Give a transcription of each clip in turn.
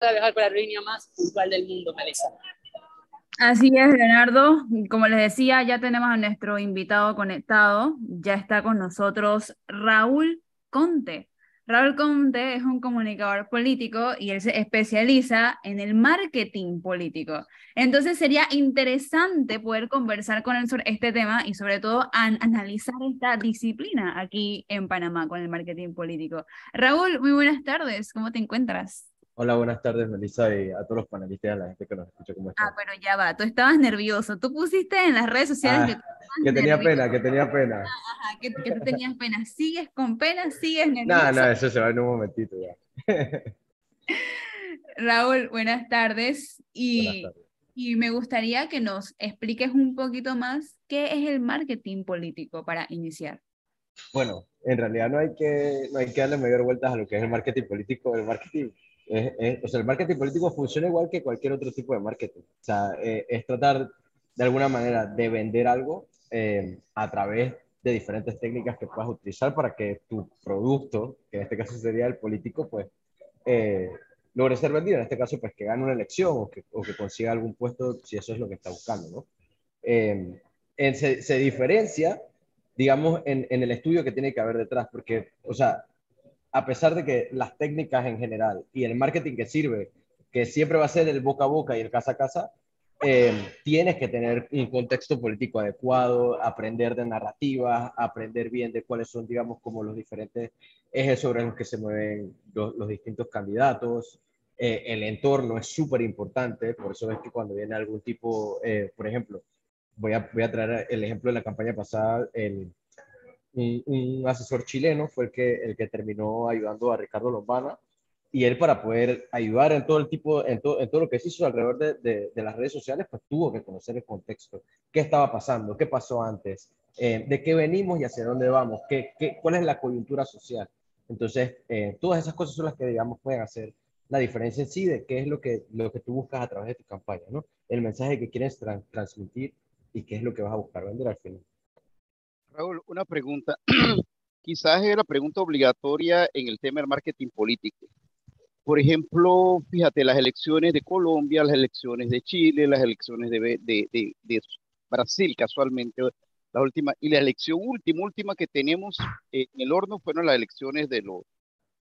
a viajar por la línea más puntual del mundo, Melissa. Así es, Leonardo. Como les decía, ya tenemos a nuestro invitado conectado. Ya está con nosotros Raúl Conte. Raúl Conte es un comunicador político y él se especializa en el marketing político. Entonces sería interesante poder conversar con él sobre este tema y sobre todo analizar esta disciplina aquí en Panamá con el marketing político. Raúl, muy buenas tardes. ¿Cómo te encuentras? Hola, buenas tardes, Melissa, y a todos los panelistas y a la gente que nos escucha. ¿Cómo están? Ah, bueno, ya va. Tú estabas nervioso. Tú pusiste en las redes sociales ah, que, tenía pena, que tenía pena. Ajá, que, tú tenías pena. ¿Sigues con pena? ¿Sigues nervioso? No, no, eso se va en un momentito ya. Raúl, buenas tardes. Y, buenas tardes. y me gustaría que nos expliques un poquito más qué es el marketing político para iniciar. Bueno, en realidad no hay que, no hay que darle mayor vueltas a lo que es el marketing político. El marketing o sea, el marketing político funciona igual que cualquier otro tipo de marketing. O sea, eh, es tratar de alguna manera de vender algo eh, a través de diferentes técnicas que puedas utilizar para que tu producto, que en este caso sería el político, pues eh, logre ser vendido. En este caso, pues que gane una elección o que, consiga algún puesto si eso es lo que está buscando, ¿no? se, se, diferencia, digamos, en, en el estudio que tiene que haber detrás, porque, o sea, a pesar de que las técnicas en general y el marketing que sirve, que siempre va a ser el boca a boca y el casa a casa, eh, tienes que tener un contexto político adecuado, aprender de narrativas, aprender bien de cuáles son, digamos, como los diferentes ejes sobre los que se mueven los, distintos candidatos. Eh, el entorno es súper importante, por eso es que cuando viene algún tipo, eh, por ejemplo, voy a, voy a traer el ejemplo de la campaña pasada, el, un, asesor chileno fue el que, el que terminó ayudando a Ricardo Lombana y él para poder ayudar en todo el tipo, en, en todo lo que se hizo alrededor de, de, las redes sociales, pues tuvo que conocer el contexto, qué estaba pasando, qué pasó antes, eh, de qué venimos y hacia dónde vamos, qué, qué, cuál es la coyuntura social. Entonces, eh, todas esas cosas son las que, digamos, pueden hacer la diferencia en sí de qué es lo que, lo que tú buscas a través de tu campaña, ¿no? El mensaje que quieres transmitir y qué es lo que vas a buscar vender al final. Raúl, una pregunta. Quizás es la pregunta obligatoria en el tema del marketing político. Por ejemplo, fíjate, las elecciones de Colombia, las elecciones de Chile, las elecciones de, de, de, Brasil, casualmente, la última, y la elección última, última que tenemos en el horno fueron las elecciones de los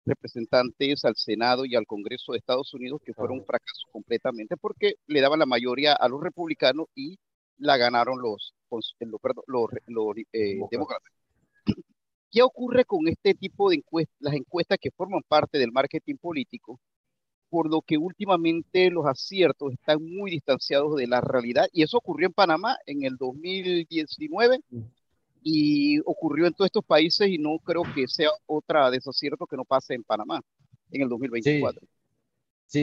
representantes al Senado y al Congreso de Estados Unidos, que fueron un fracaso completamente porque le daban la mayoría a los republicanos y la ganaron los, los, eh, demócratas. ¿Qué ocurre con este tipo de encuestas, las encuestas que forman parte del marketing político? Por lo que últimamente los aciertos están muy distanciados de la realidad. Y eso ocurrió en Panamá en el 2019 y ocurrió en todos estos países y no creo que sea otra desacierto que no pase en Panamá en el 2024. Sí,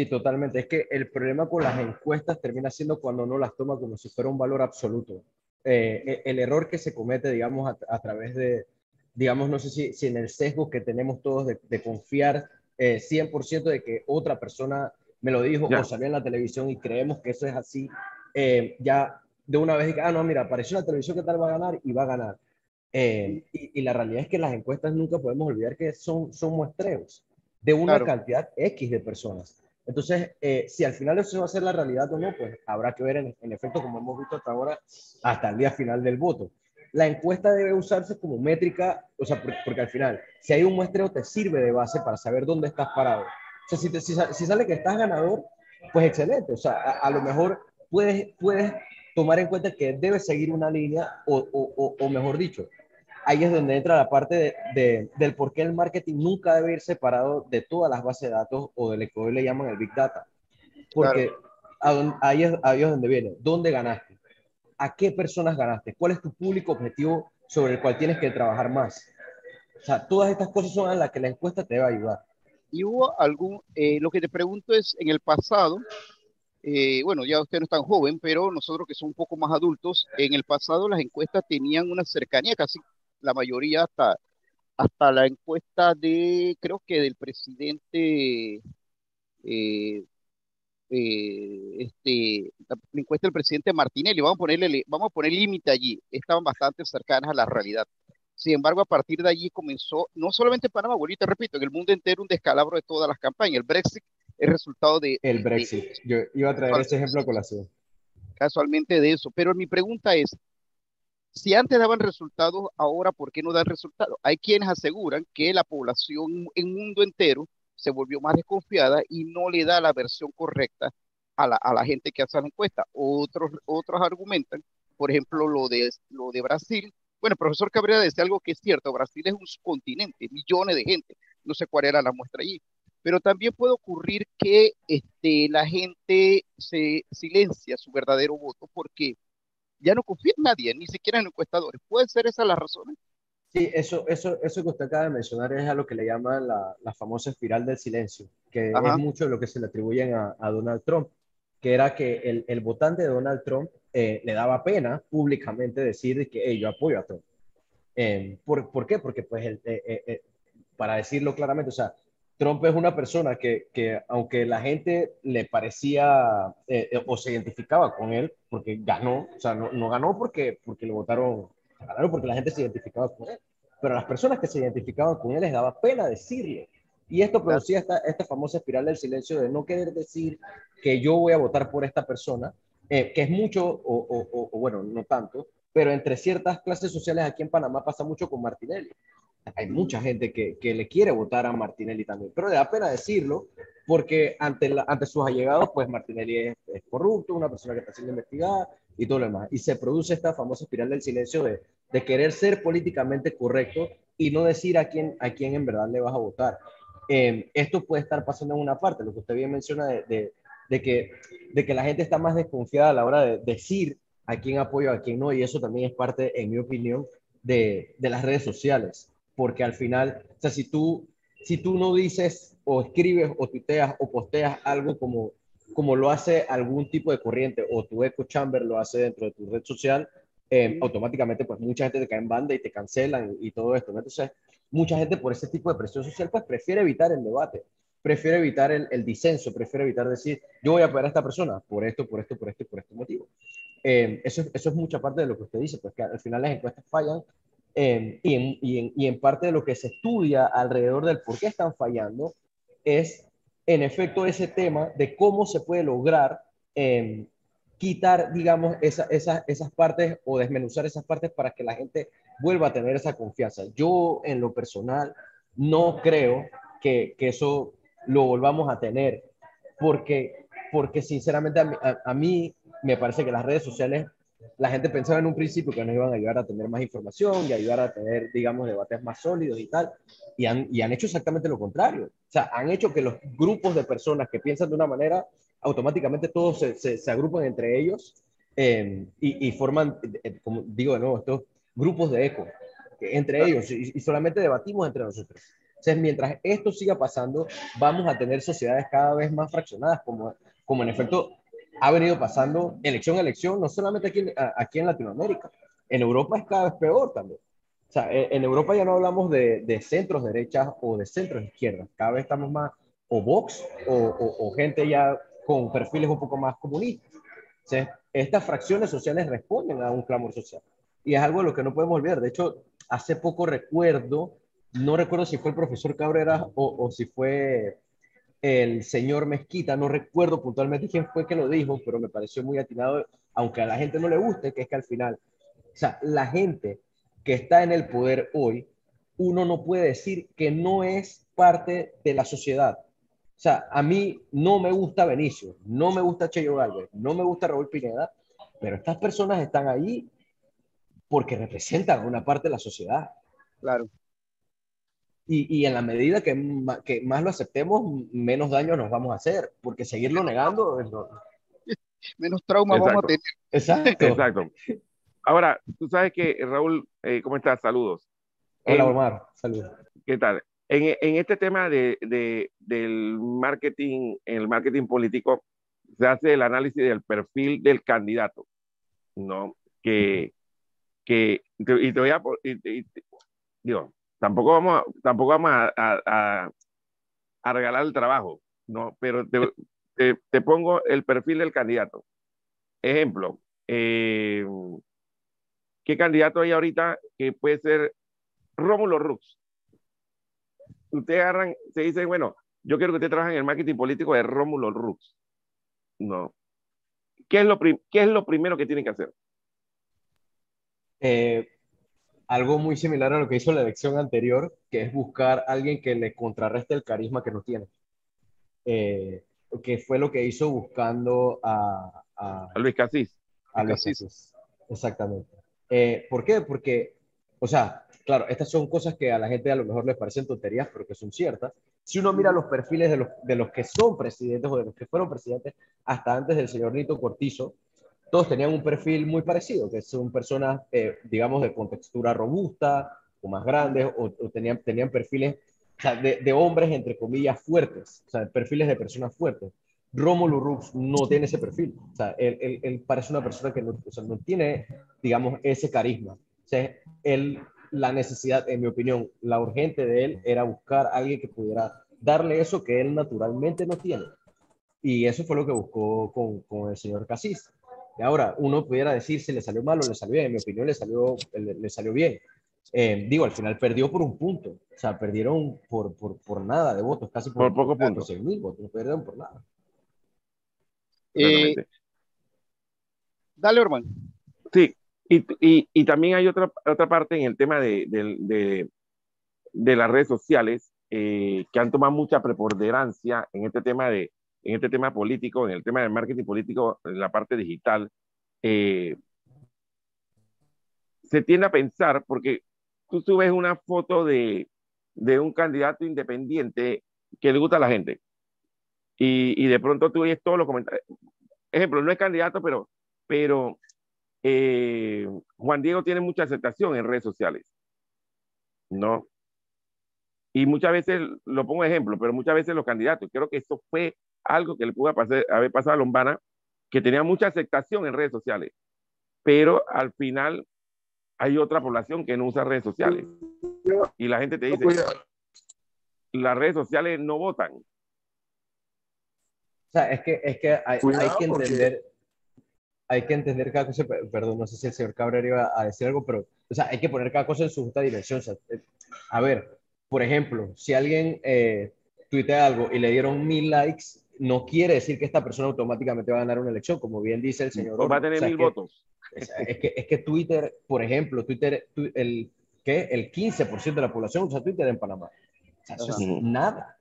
totalmente. Es que el problema con las encuestas termina siendo cuando no las toma como si fuera un valor absoluto. Eh, e, el error que se comete, digamos, a, través de, digamos, no sé si, si, en el sesgo que tenemos todos de, confiar 100% eh, de que otra persona me lo dijo o salió en la televisión y creemos que eso es así, eh, ya de una vez, ah, no, mira, apareció en la televisión que tal va a ganar y va a ganar. Y, y, la realidad es que las encuestas nunca podemos olvidar que son, son muestreos de una cantidad X de personas. Entonces, eh, si al final eso va a ser la realidad o no, pues habrá que ver en, efecto, como hemos visto hasta ahora, hasta el día final del voto. La encuesta debe usarse como métrica, o sea, porque, al final, si hay un muestreo, te sirve de base para saber dónde estás parado. O sea, si, si, sale que estás ganador, pues excelente. O sea, a, lo mejor puedes, puedes tomar en cuenta que debes seguir una línea, o, o, o mejor dicho, ahí es donde entra la parte de, del por qué el marketing nunca debe ir separado de todas las bases de datos o de lo que hoy le llaman el Big Data. Porque ahí, es, ahí es donde viene. ¿Dónde ganaste? ¿A qué personas ganaste? ¿Cuál es tu público objetivo sobre el cual tienes que trabajar más? O sea, todas estas cosas son a las que la encuesta te va a ayudar. Y hubo algún, eh, lo que te pregunto es, en el pasado, eh, bueno, ya usted no es tan joven, pero nosotros que somos un poco más adultos, en el pasado las encuestas tenían una cercanía casi la mayoría hasta, hasta la encuesta de, creo que del presidente, eh, eh, este, la, encuesta del presidente Martinelli, vamos a ponerle, vamos a poner límite allí, estaban bastante cercanas a la realidad. Sin embargo, a partir de allí comenzó, no solamente en Panamá, te repito, en el mundo entero un descalabro de todas las campañas. El Brexit, el resultado de... El Brexit. Yo iba a traer ese ejemplo a colación. Casualmente de eso. Pero mi pregunta es, si antes daban resultados, ahora ¿por qué no dan resultados? Hay quienes aseguran que la población en mundo entero se volvió más desconfiada y no le da la versión correcta a la, gente que hace la encuesta. Otros, argumentan, por ejemplo, lo de, Brasil. Bueno, el profesor Cabrera decía algo que es cierto, Brasil es un continente, millones de gente, no sé cuál era la muestra allí, pero también puede ocurrir que este, la gente se silencia su verdadero voto porque ya no confía en nadie, ni siquiera en encuestadores. ¿Puede ser esa la razón? Sí, eso, eso, eso que usted acaba de mencionar es a lo que le llaman la, la famosa espiral del silencio, que es mucho de lo que se le atribuyen a, a Donald Trump, que era que el, el votante de Donald Trump eh, le daba pena públicamente decir que yo apoyo a Trump. Eh, ¿por, ¿por, qué? Porque, pues, el, eh, para decirlo claramente, o sea, Trump es una persona que, que aunque la gente le parecía o se identificaba con él, porque ganó, o sea, no, no ganó porque, porque lo votaron Claro, porque la gente se identificaba con él. Pero a las personas que se identificaban con él les daba pena decirle. Y esto producía esta, esta famosa espiral del silencio de no querer decir que yo voy a votar por esta persona, eh, que es mucho, o, o, bueno, no tanto, pero entre ciertas clases sociales aquí en Panamá pasa mucho con Martinelli. Hay mucha gente que, que le quiere votar a Martinelli también, pero le da pena decirlo porque ante, la, ante sus allegados, pues Martinelli es, es, corrupto, una persona que está siendo investigada, y todo lo demás. Y se produce esta famosa espiral del silencio de, de querer ser políticamente correcto y no decir a quién, a quién en verdad le vas a votar. Eh, esto puede estar pasando en una parte, lo que usted bien menciona de, de, que, de que la gente está más desconfiada a la hora de decir a quién apoyo, a quién no, y eso también es parte, en mi opinión, de, de las redes sociales, porque al final, o sea, si tú, si tú no dices o escribes o tuiteas o posteas algo como como lo hace algún tipo de corriente o tu echo chamber lo hace dentro de tu red social, eh, automáticamente pues mucha gente te cae en banda y te cancelan y, todo esto. Entonces, mucha gente por ese tipo de presión social pues prefiere evitar el debate, prefiere evitar el, disenso, prefiere evitar decir, yo voy a apoyar a esta persona por esto, por esto, por esto y por este motivo. Eh, eso, eso es mucha parte de lo que usted dice, pues que al final las encuestas fallan eh, y, en, y, en, y en parte de lo que se estudia alrededor del por qué están fallando es en efecto ese tema de cómo se puede lograr em, quitar, digamos, esa, esas partes o desmenuzar esas partes para que la gente vuelva a tener esa confianza. Yo, en lo personal, no creo que, que eso lo volvamos a tener, porque, porque sinceramente a, a mí me parece que las redes sociales la gente pensaba en un principio que nos iban a ayudar a tener más información y ayudar a tener, digamos, debates más sólidos y tal, y han, y han hecho exactamente lo contrario. O sea, han hecho que los grupos de personas que piensan de una manera, automáticamente todos se, se, agrupan entre ellos eh, y, y, forman, eh, como digo de nuevo, estos grupos de eco entre ellos y, y solamente debatimos entre nosotros. Entonces, mientras esto siga pasando, vamos a tener sociedades cada vez más fraccionadas, como, como en efecto ha venido pasando elección a elección, no solamente aquí, aquí en Latinoamérica, en Europa es cada vez peor también. O sea, en Europa ya no hablamos de, de centros derechas o de centros izquierdas, cada vez estamos más o Vox o, o, gente ya con perfiles un poco más comunistas. O sea, estas fracciones sociales responden a un clamor social. Y es algo de lo que no podemos olvidar. De hecho, hace poco recuerdo, no recuerdo si fue el profesor Cabrera o, o si fue el señor Mezquita, no recuerdo puntualmente quién fue que lo dijo, pero me pareció muy atinado, aunque a la gente no le guste, que es que al final, o sea, la gente que está en el poder hoy, uno no puede decir que no es parte de la sociedad. O sea, a mí no me gusta Benicio, no me gusta Cheyo Galvez, no me gusta Raúl Pineda, pero estas personas están ahí porque representan una parte de la sociedad. Claro. Y, y, en la medida que, que, más lo aceptemos, menos daño nos vamos a hacer, porque seguirlo negando... No... menos trauma vamos a tener. Exacto. Exacto. Ahora, tú sabes que, Raúl, eh, ¿cómo estás? Saludos. Hola, Omar. Saludos. ¿Qué tal? En, en este tema de, de, del marketing, en el marketing político, se hace el análisis del perfil del candidato, ¿no? Que, que y te voy a... Y, y, digo, tampoco vamos a, tampoco vamos a, regalar el trabajo, ¿no? Pero te, te, pongo el perfil del candidato. Ejemplo, eh, ¿qué candidato hay ahorita que puede ser Rómulo Rux? Ustedes agarran, se dicen, bueno, yo quiero que usted trabaje en el marketing político de Rómulo Rux. No. ¿Qué es lo, ¿Qué es lo primero que tiene que hacer? Eh, algo muy similar a lo que hizo la elección anterior, que es buscar a alguien que le contrarreste el carisma que no tiene. Eh, que fue lo que hizo buscando a, a, Luis Casís. A Luis Casís. Exactamente. Eh, ¿Por qué? Porque, o sea, claro, estas son cosas que a la gente a lo mejor les parecen tonterías, pero que son ciertas. Si uno mira los perfiles de los, de los que son presidentes o de los que fueron presidentes hasta antes del señor Nito Cortizo, todos tenían un perfil muy parecido, que son personas, eh, digamos, de contextura robusta o más grandes, o, tenían, tenían perfiles de, de, hombres, entre comillas, fuertes, o sea, perfiles de personas fuertes. Rómulo Rux no tiene ese perfil, o sea, él, él, él parece una persona que no, o sea, no tiene, digamos, ese carisma. O sea, él, la necesidad, en mi opinión, la urgente de él era buscar a alguien que pudiera darle eso que él naturalmente no tiene. Y eso fue lo que buscó con, con el señor Casís. Y ahora, uno pudiera decir si le salió mal o le salió bien. En mi opinión, le salió, le, salió bien. Eh, digo, al final perdió por un punto. O sea, perdieron por, por, por nada de votos, casi por, por pocos puntos. 6 mil votos, perdieron por nada. Eh, dale, Orman. Sí, y, y, y, también hay otra, otra parte en el tema de, de, de, de las redes sociales eh, que han tomado mucha preponderancia en este tema de, en este tema político, en el tema del marketing político, en la parte digital, eh, se tiende a pensar, porque tú subes una foto de, de un candidato independiente que le gusta a la gente, y, y de pronto tú oyes todos los comentarios. Ejemplo, no es candidato, pero, pero eh, Juan Diego tiene mucha aceptación en redes sociales, ¿no? Y muchas veces, lo pongo ejemplo, pero muchas veces los candidatos, creo que eso fue algo que le pudo pasar, haber pasado a Lombana, que tenía mucha aceptación en redes sociales, pero al final hay otra población que no usa redes sociales. Y la gente te dice, las redes sociales no votan. O sea, es que, es que hay, hay que entender, hay que entender cada cosa, perdón, no sé si el señor Cabrera iba a decir algo, pero, o sea, hay que poner cada cosa en su justa dirección. O sea, eh, a ver, por ejemplo, si alguien eh, tuitea algo y le dieron mil likes, no quiere decir que esta persona automáticamente va a ganar una elección, como bien dice el señor. O va a tener mil votos. Es, que, es que Twitter, por ejemplo, Twitter, el, ¿qué? el 15% de la población usa Twitter en Panamá. O sea, eso es nada,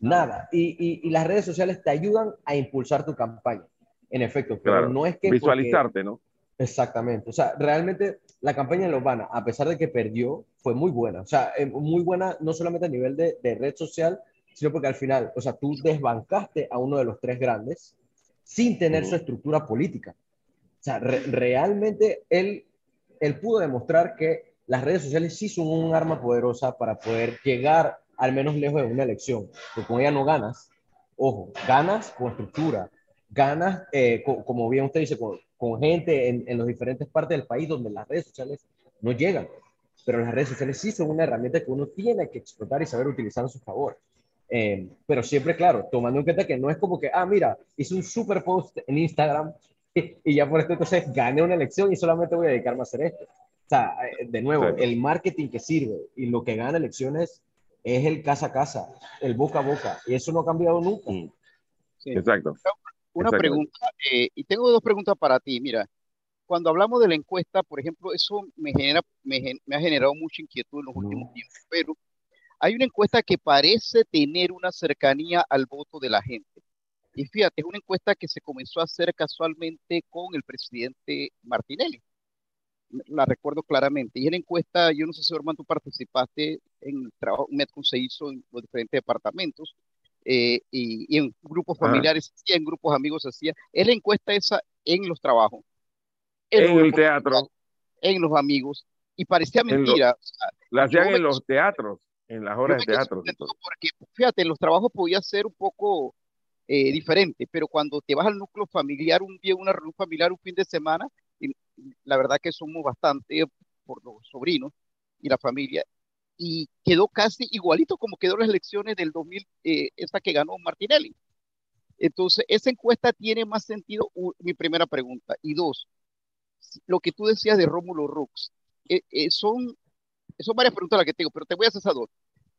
nada. Y, y, las redes sociales te ayudan a impulsar tu campaña, en efecto, pero no es que... Visualizarte, ¿no? Exactamente. O sea, realmente la campaña de Lobana, a pesar de que perdió, fue muy buena. O sea, eh, muy buena no solamente a nivel de, de red social, sino porque al final, o sea, tú desbancaste a uno de los tres grandes sin tener su estructura política. O sea, realmente él, él pudo demostrar que las redes sociales sí son un arma poderosa para poder llegar al menos lejos de una elección. Porque con ella no ganas, ojo, ganas con estructura, ganas, eh, como bien usted dice, con, con gente en, en las diferentes partes del país donde las redes sociales no llegan. Pero las redes sociales sí son una herramienta que uno tiene que explotar y saber utilizar a su favor. Eh, pero siempre, claro, tomando en cuenta que no es como que, ah, mira, hice un super post en Instagram y, ya por esto entonces gané una elección y solamente voy a dedicarme a hacer esto. O sea, eh, de nuevo, el marketing que sirve y lo que gana elecciones es el casa a casa, el boca a boca, y eso no ha cambiado nunca. Exacto. Una pregunta, eh, y tengo dos preguntas para ti. Mira, cuando hablamos de la encuesta, por ejemplo, eso me, genera, me, me ha generado mucha inquietud en los últimos tiempos, pero hay una encuesta que parece tener una cercanía al voto de la gente. Y fíjate, es una encuesta que se comenzó a hacer casualmente con el presidente Martinelli. La recuerdo claramente. Y en la encuesta, yo no sé si, Orman, tú participaste en el trabajo, Metcon se hizo en los diferentes departamentos eh, y, en grupos familiares, y en grupos amigos hacía. Es la encuesta esa en los trabajos. En, el teatro. En los amigos. Y parecía mentira. la hacían en los teatros en las horas de teatro. Porque, fíjate, los trabajos podía ser un poco eh, diferente, pero cuando te vas al núcleo familiar, un día, una reunión familiar, un fin de semana, y la verdad que somos bastante por los sobrinos y la familia, y quedó casi igualito como quedó las elecciones del 2000, eh, esta que ganó Martinelli. Entonces, esa encuesta tiene más sentido, mi primera pregunta. Y dos, lo que tú decías de Rómulo Rux, eh, son son varias preguntas las que tengo, pero te voy a hacer esas dos.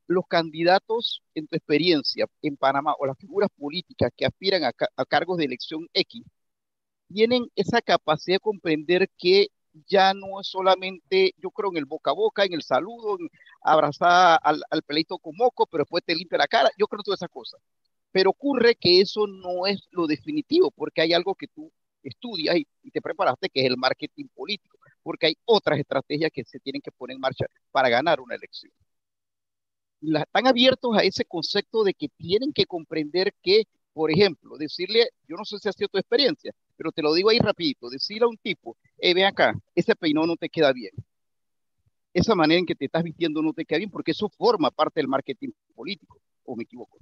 los candidatos, en tu experiencia en Panamá, o las figuras políticas que aspiran a, cargos de elección X, tienen esa capacidad de comprender que ya no es solamente, yo creo, en el boca a boca, en el saludo, en abrazar al, al pelito con moco, pero después te limpia la cara, yo creo todas esas cosas. Pero ocurre que eso no es lo definitivo, porque hay algo que tú estudias y te preparaste, que es el marketing político, porque hay otras estrategias que se tienen que poner en marcha para ganar una elección. La, están abiertos a ese concepto de que tienen que comprender que, por ejemplo, decirle, yo no sé si ha sido tu experiencia, pero te lo digo ahí rapidito, decirle a un tipo, eh, ve acá, ese peinado no te queda bien. Esa manera en que te estás vistiendo no te queda bien porque eso forma parte del marketing político, o me equivoco.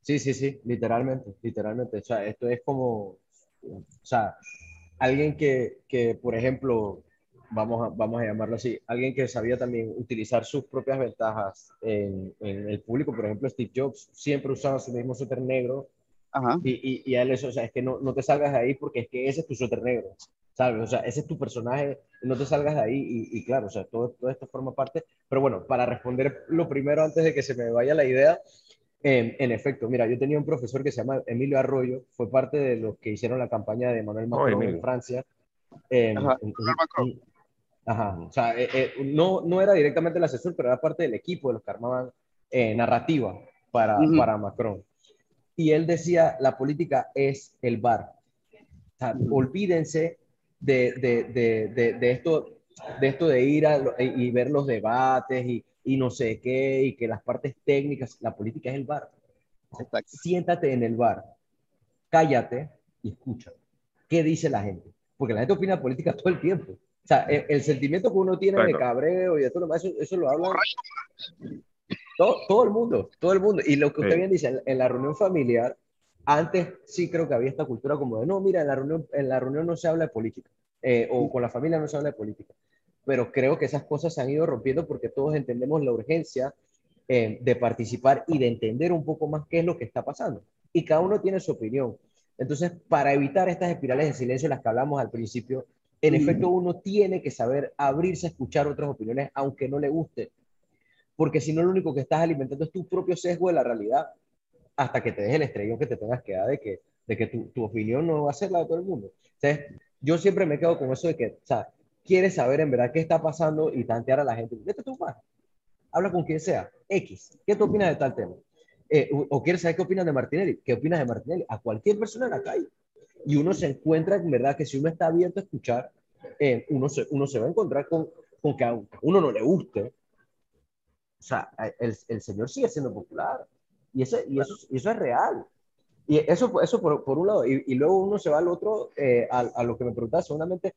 Sí, sí, sí, literalmente, literalmente. O sea, esto es como, o sea, alguien que, que por ejemplo, vamos a, vamos a llamarlo así, alguien que sabía también utilizar sus propias ventajas en, en el público, por ejemplo, Steve Jobs siempre usaba su mismo suéter negro Ajá. y, y, y a él eso, o sea, es que no, no te salgas de ahí porque es que ese es tu suéter negro, ¿sabes? O sea, ese es tu personaje, no te salgas de ahí y, y claro, o sea, todo, todo esto forma parte, pero bueno, para responder lo primero antes de que se me vaya la idea, en, en, efecto, mira, yo tenía un profesor que se llama Emilio Arroyo, fue parte de los que hicieron la campaña de Manuel Macron oh, en Francia. Eh, ajá, en, en, ajá, o sea, eh, eh, no, no era directamente el asesor, pero era parte del equipo de los que armaban eh, narrativa para, uh -huh. para Macron. Y él decía, la política es el bar. O sea, uh -huh. olvídense de, de, de, de, esto, de esto de ir a, y ver los debates y, y no sé qué, y que las partes técnicas, la política es el bar. Exacto. Siéntate en el bar, cállate y escucha. ¿Qué dice la gente? Porque la gente opina política todo el tiempo. O sea, el, el sentimiento que uno tiene bueno. de cabreo y de todo lo demás, eso, eso lo habla todo, todo, el mundo, todo el mundo. Y lo que usted sí. bien dice, en, en, la reunión familiar, antes sí creo que había esta cultura como de, no, mira, en la reunión, en la reunión no se habla de política, eh, o con la familia no se habla de política pero creo que esas cosas se han ido rompiendo porque todos entendemos la urgencia eh, de participar y de entender un poco más qué es lo que está pasando. Y cada uno tiene su opinión. Entonces, para evitar estas espirales de silencio, las que hablamos al principio, en sí. efecto uno tiene que saber abrirse a escuchar otras opiniones, aunque no le guste. Porque si no, lo único que estás alimentando es tu propio sesgo de la realidad, hasta que te deje el estrellón que te tengas que dar de que, de que tu, tu opinión no va a ser la de todo el mundo. Entonces, yo siempre me quedo con eso de que, o sea, quieres saber en verdad qué está pasando y tantear a la gente, vete tú más. Habla con quien sea. X. ¿Qué tú opinas de tal tema? Eh, o, o, quieres saber qué opinas de Martinelli. ¿Qué opinas de Martinelli? A cualquier persona en la calle. Y uno se encuentra, en verdad, que si uno está abierto a escuchar, eh, uno, se, uno se va a encontrar con, con que a uno no le guste. O sea, el, el señor sigue siendo popular. Y eso, y eso, y eso es real. Y eso, eso por, por un lado. Y, y, luego uno se va al otro, eh, a, a, lo que me preguntaba, seguramente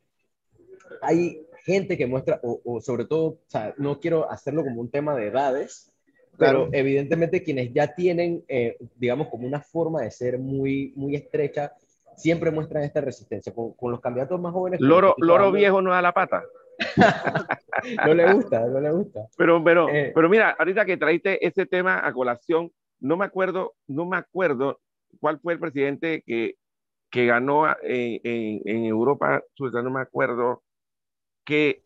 hay gente que muestra, o, o, sobre todo, o sea, no quiero hacerlo como un tema de edades, claro. pero evidentemente quienes ya tienen, eh, digamos, como una forma de ser muy, muy estrecha, siempre muestran esta resistencia. Con, con los candidatos más jóvenes... Loro, loro viejo no da la pata. no le gusta, no le gusta. Pero, pero, eh, pero mira, ahorita que traiste ese tema a colación, no me acuerdo, no me acuerdo cuál fue el presidente que, que ganó en, en, en Europa, no me acuerdo, que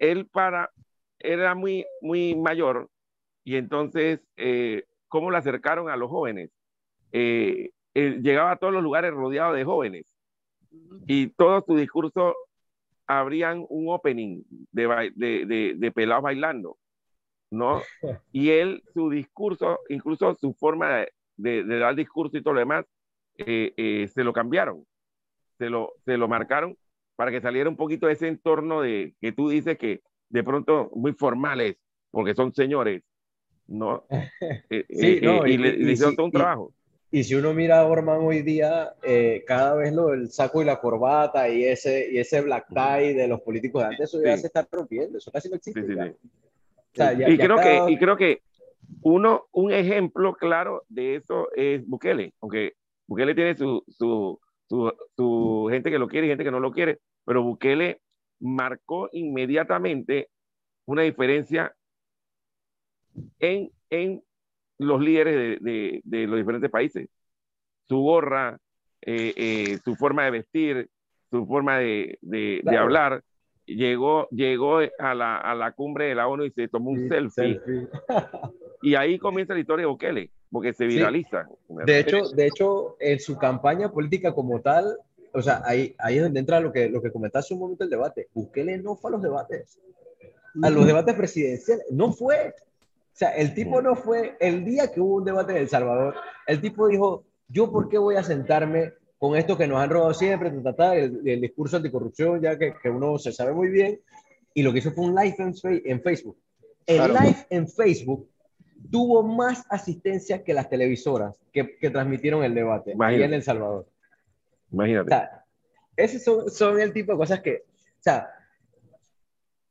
él para, era muy, muy mayor y entonces, eh, ¿cómo lo acercaron a los jóvenes? Eh, él llegaba a todos los lugares rodeado de jóvenes y todo su discurso habrían un opening de, de, de, de pelados bailando, ¿no? Y él, su discurso, incluso su forma de, de dar discurso y todo lo demás, eh, eh, se lo cambiaron, se lo, se lo marcaron para que saliera un poquito de ese entorno de que tú dices que de pronto muy formales, porque son señores, ¿no? Eh, sí, eh, no, y, y, le, y, le hicieron todo un trabajo. Y, si uno mira a Orman hoy día, eh, cada vez lo del saco y la corbata y ese, y ese black tie de los políticos de antes, eso ya se está rompiendo, eso casi no existe. Sí, o sea, ya, y, ya creo cada... que, y creo que uno, un ejemplo claro de eso es Bukele, aunque Bukele tiene su, su, su, su gente que lo quiere y gente que no lo quiere, pero Bukele marcó inmediatamente una diferencia en, en los líderes de, de, de, los diferentes países. Su gorra, eh, eh, su forma de vestir, su forma de, de claro. hablar, llegó, llegó a, la, a la cumbre de la ONU y se tomó un selfie. y ahí comienza la historia de Bukele, porque se viraliza. De, hecho, de hecho, en su campaña política como tal, o sea, ahí, ahí es donde entra lo que, lo que comentaste un momento el debate. Bukele no fue a los debates. A los debates presidenciales. No fue. O sea, el tipo no fue. El día que hubo un debate en El Salvador, el tipo dijo: ¿Yo por qué voy a sentarme con esto que nos han robado siempre, el, el discurso anticorrupción, ya que, que, uno se sabe muy bien? Y lo que hizo fue un live en, en Facebook. El live en Facebook tuvo más asistencia que las televisoras que, que transmitieron el debate ahí en El Salvador. Imagínate. O sea, esos son, son, el tipo de cosas que, o sea,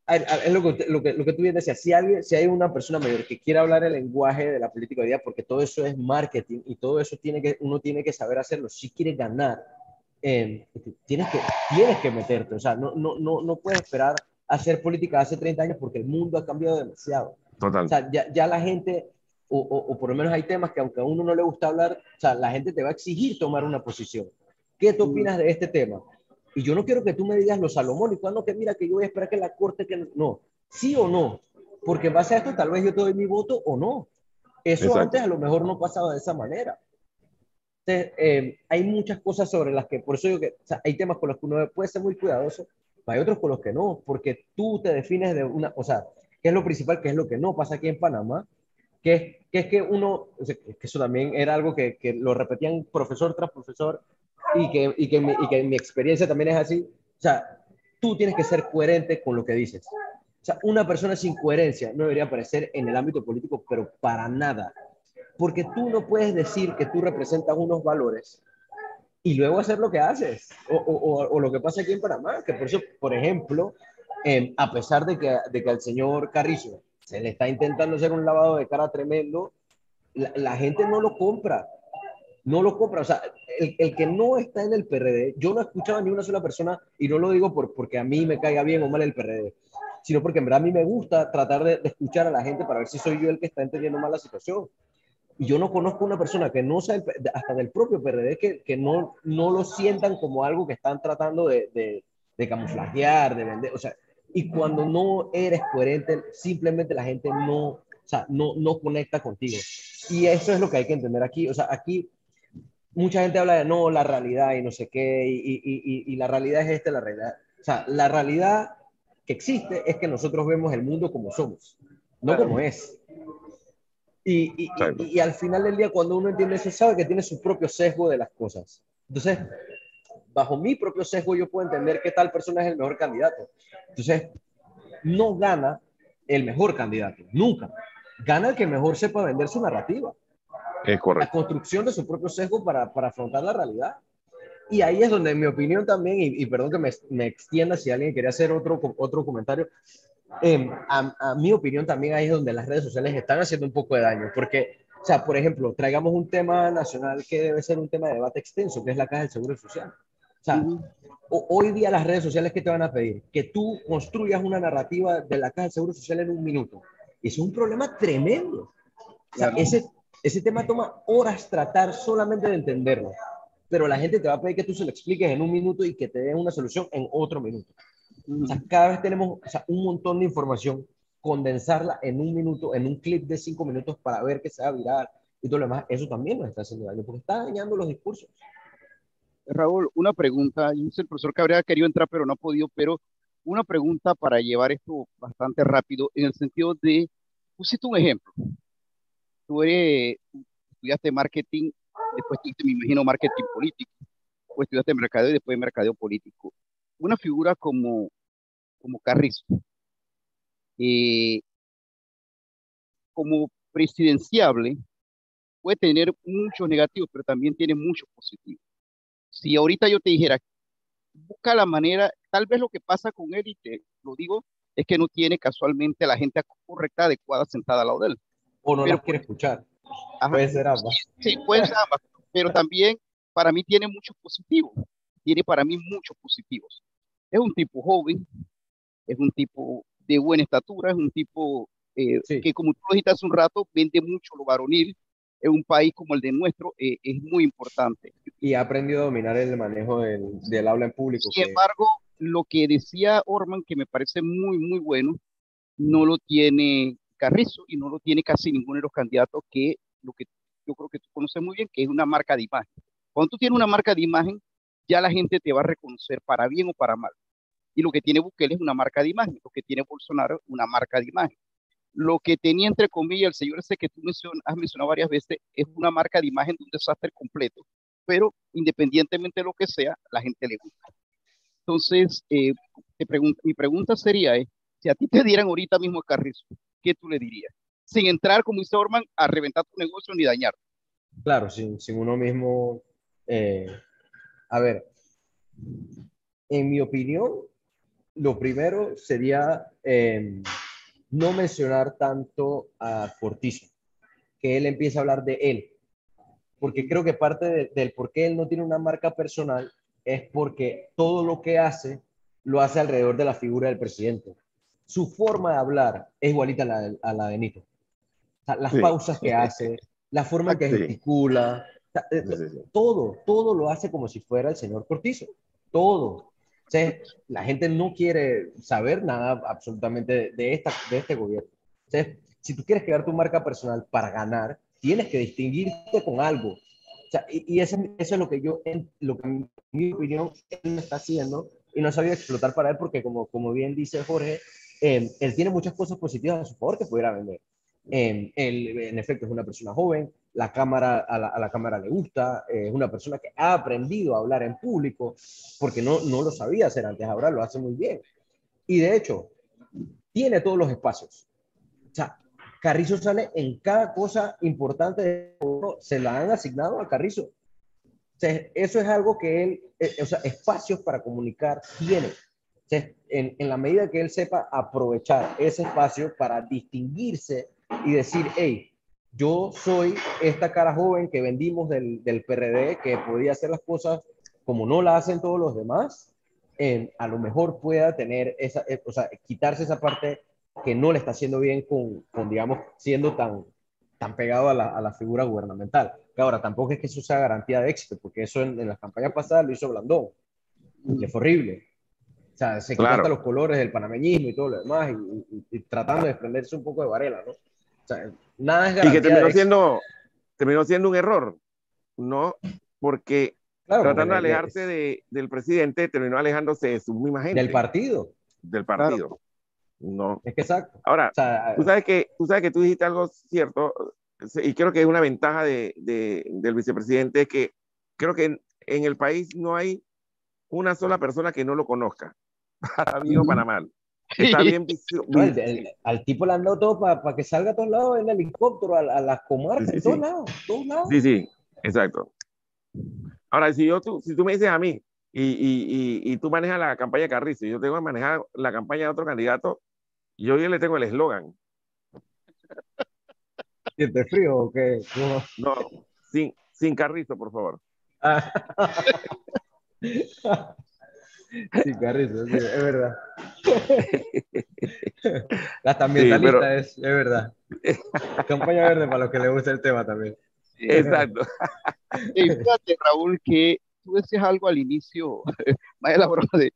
es lo que, lo que, lo que tú bien decías, si, alguien, si hay una persona mayor que quiere hablar el lenguaje de la política hoy día, porque todo eso es marketing y todo eso tiene que, uno tiene que saber hacerlo, si quiere ganar, eh, tienes, que, tienes que meterte, o sea, no, no, no, no puedes esperar hacer política hace 30 años porque el mundo ha cambiado demasiado. Total. O sea, ya, ya la gente, o, o, o, por lo menos hay temas que aunque a uno no le gusta hablar, o sea, la gente te va a exigir tomar una posición. ¿Qué tú opinas de este tema? Y yo no quiero que tú me digas lo salomónico, no, que mira, que yo voy a esperar que la corte, que no, sí o no, porque en base a esto tal vez yo te doy mi voto o no. Eso Exacto. antes a lo mejor no pasaba de esa manera. Entonces, eh, hay muchas cosas sobre las que, por eso digo que o sea, hay temas con los que uno puede ser muy cuidadoso, hay otros con los que no, porque tú te defines de una, o sea, ¿qué es lo principal? ¿Qué es lo que no pasa aquí en Panamá? Que que, es que uno, o sea, que eso también era algo que, que lo repetían profesor tras profesor, y que, y, que mi, y que mi experiencia también es así, o sea, tú tienes que ser coherente con lo que dices. O sea, una persona sin coherencia no debería aparecer en el ámbito político, pero para nada. Porque tú no puedes decir que tú representas unos valores y luego hacer lo que haces. O, o, o lo que pasa aquí en Panamá, que por eso, por ejemplo, eh, a pesar de que, de que al señor Carrizo se le está intentando hacer un lavado de cara tremendo, la, la gente no lo compra no lo compra. O sea, el, el, que no está en el PRD, yo no he escuchado a ni una sola persona, y no lo digo por, porque a mí me caiga bien o mal el PRD, sino porque en verdad a mí me gusta tratar de, escuchar a la gente para ver si soy yo el que está entendiendo mal la situación. Y yo no conozco una persona que no sea hasta del propio PRD que, que no, no lo sientan como algo que están tratando de, de, de camuflajear, de vender. O sea, y cuando no eres coherente, simplemente la gente no, o sea, no, no conecta contigo. Y eso es lo que hay que entender aquí. O sea, aquí mucha gente habla de no, la realidad y no sé qué, y, y, y, y, la realidad es esta, la realidad. O sea, la realidad que existe es que nosotros vemos el mundo como somos, no como es. Y, y, al final del día, cuando uno entiende eso, sabe que tiene su propio sesgo de las cosas. Entonces, bajo mi propio sesgo, yo puedo entender que tal persona es el mejor candidato. Entonces, no gana el mejor candidato, nunca. Gana el que mejor sepa vender su narrativa. Es correcto. La construcción de su propio sesgo para, para afrontar la realidad. Y ahí es donde, en mi opinión también, y, y perdón que me, me, extienda si alguien quería hacer otro, otro comentario, eh, a, a, mi opinión también ahí es donde las redes sociales están haciendo un poco de daño, porque, o sea, por ejemplo, traigamos un tema nacional que debe ser un tema de debate extenso, que es la Caja del Seguro Social. O sea, uh -huh. hoy día las redes sociales que te van a pedir que tú construyas una narrativa de la Caja del Seguro Social en un minuto. Es un problema tremendo. O sea, ese, ese tema toma horas tratar solamente de entenderlo, pero la gente te va a pedir que tú se lo expliques en un minuto y que te den una solución en otro minuto. O sea, cada vez tenemos o sea, un montón de información, condensarla en un minuto, en un clip de cinco minutos para ver que se va a virar y todo lo demás, eso también nos está haciendo daño, porque está dañando los discursos. Raúl, una pregunta, el profesor Cabrera querido entrar, pero no ha podido, pero una pregunta para llevar esto bastante rápido, en el sentido de, pusiste un ejemplo, tú eres, estudiaste marketing, después estudiaste, me imagino, marketing político, o estudiaste mercadeo y después mercadeo político. Una figura como, como Carrizo, eh, como presidenciable, puede tener muchos negativos, pero también tiene muchos positivos. Si ahorita yo te dijera, busca la manera, tal vez lo que pasa con él, y te lo digo, es que no tiene casualmente a la gente correcta, adecuada, sentada al lado de él o no pero, las quiere escuchar. Ajá, puede ser ambas. Sí, puede ser ambas, pero también para mí tiene muchos positivos. Tiene para mí muchos positivos. Es un tipo joven, es un tipo de buena estatura, es un tipo eh, sí. que, como tú lo dijiste hace un rato, vende mucho lo varonil. En un país como el de nuestro eh, es muy importante. Y ha aprendido a dominar el manejo del, del habla en público. Sin que... embargo, lo que decía Orman, que me parece muy, muy bueno, no lo tiene Carrizo y no lo tiene casi ninguno de los candidatos que lo que yo creo que tú conoces muy bien, que es una marca de imagen. Cuando tú tienes una marca de imagen, ya la gente te va a reconocer para bien o para mal. Y lo que tiene Bukele es una marca de imagen, lo que tiene Bolsonaro una marca de imagen. Lo que tenía entre comillas el señor ese que tú has mencionado varias veces es una marca de imagen de un desastre completo, pero independientemente de lo que sea, la gente le gusta. Entonces, eh, te mi pregunta sería, eh, si a ti te dieran ahorita mismo Carrizo, ¿qué tú le dirías? Sin entrar, como dice Orman, a reventar tu negocio ni dañar. Claro, sin, sin uno mismo. Eh, a ver, en mi opinión, lo primero sería em, no mencionar tanto a Cortizo, que él empiece a hablar de él, porque creo que parte del por qué él no tiene una marca personal es porque todo lo que hace lo hace alrededor de la figura del presidente. Su forma de hablar es igualita a la, de Nito. las pausas que hace, la forma que gesticula, eh, todo, todo lo hace como si fuera el señor Cortizo. Todo. la gente no quiere saber nada absolutamente de, esta, de este gobierno. si tú quieres crear tu marca personal para ganar, tienes que distinguirte con algo. y, eso, eso, es lo que yo, en, lo que en mi opinión, él está haciendo y no sabía explotar para él porque, como, como bien dice Jorge, eh, él tiene muchas cosas positivas a su favor que pudiera vender. Eh, él, en efecto, es una persona joven, la cámara, a, la, cámara le gusta, es una persona que ha aprendido a hablar en público, porque no, no lo sabía hacer antes, ahora lo hace muy bien. Y de hecho, tiene todos los espacios. O sea, Carrizo sale en cada cosa importante, se la han asignado a Carrizo. O sea, eso es algo que él, eh, o sea, espacios para comunicar tiene. En la medida que él sepa aprovechar ese espacio para distinguirse y decir, hey, yo soy esta cara joven que vendimos del, del PRD, que podía hacer las cosas como no la hacen todos los demás, a lo mejor pueda tener esa, eh, o sea, quitarse esa parte que no le está haciendo bien con, con digamos, siendo tan, tan pegado a la, a la, figura gubernamental. Que ahora, tampoco es que eso sea garantía de éxito, porque eso en, en las campañas pasadas lo hizo Blandón, que fue horrible. O sea, se claro. los colores del panameñismo y todo lo demás, y, y, tratando de desprenderse un poco de Varela, ¿no? O sea, nada es Y que terminó siendo, terminó siendo un error, ¿no? Porque tratando de alejarse de, del presidente, terminó alejándose de su misma gente. Del partido. Del partido. No. Es que exacto. Ahora, tú, sabes que, tú sabes que tú dijiste algo cierto, y creo que es una ventaja de, de, del vicepresidente, que creo que en, en, el país no hay una sola persona que no lo conozca, para bien o para mal. Está bien no, el, el, al tipo le han dado todo para pa que salga a todos lados en el helicóptero, a, a las comarcas, sí, sí, todos lados, todos lados. Sí, sí, exacto. Ahora, si, yo, tú, si tú me dices a mí y, y, y, y tú manejas la campaña de Carrizo y yo tengo que manejar la campaña de otro candidato, yo ya le tengo el eslogan. ¿Siente frío o qué? No, no sin, sin Carrizo, por favor. Sí, Carrizo, sí, es verdad. Las ambientalistas sí, es, es, verdad. Campaña verde para los que les gusta el tema también. Exacto. Y fíjate, Raúl, que tú decías algo al inicio, más de la broma de,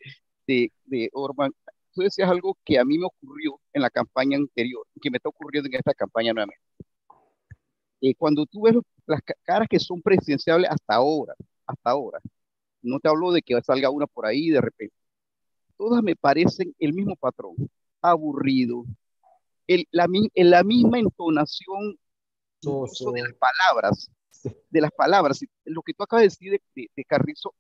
de, de Orban, tú decías algo que a mí me ocurrió en la campaña anterior, que me está ocurriendo en esta campaña nuevamente. Eh, cuando tú ves las caras que son presidenciables hasta ahora, hasta ahora, no te hablo de que salga una por ahí de repente. Todas me parecen el mismo patrón, aburrido, el, la, en la misma entonación de las palabras, de las palabras. Lo que tú acabas de decir de, de, de Carrizo,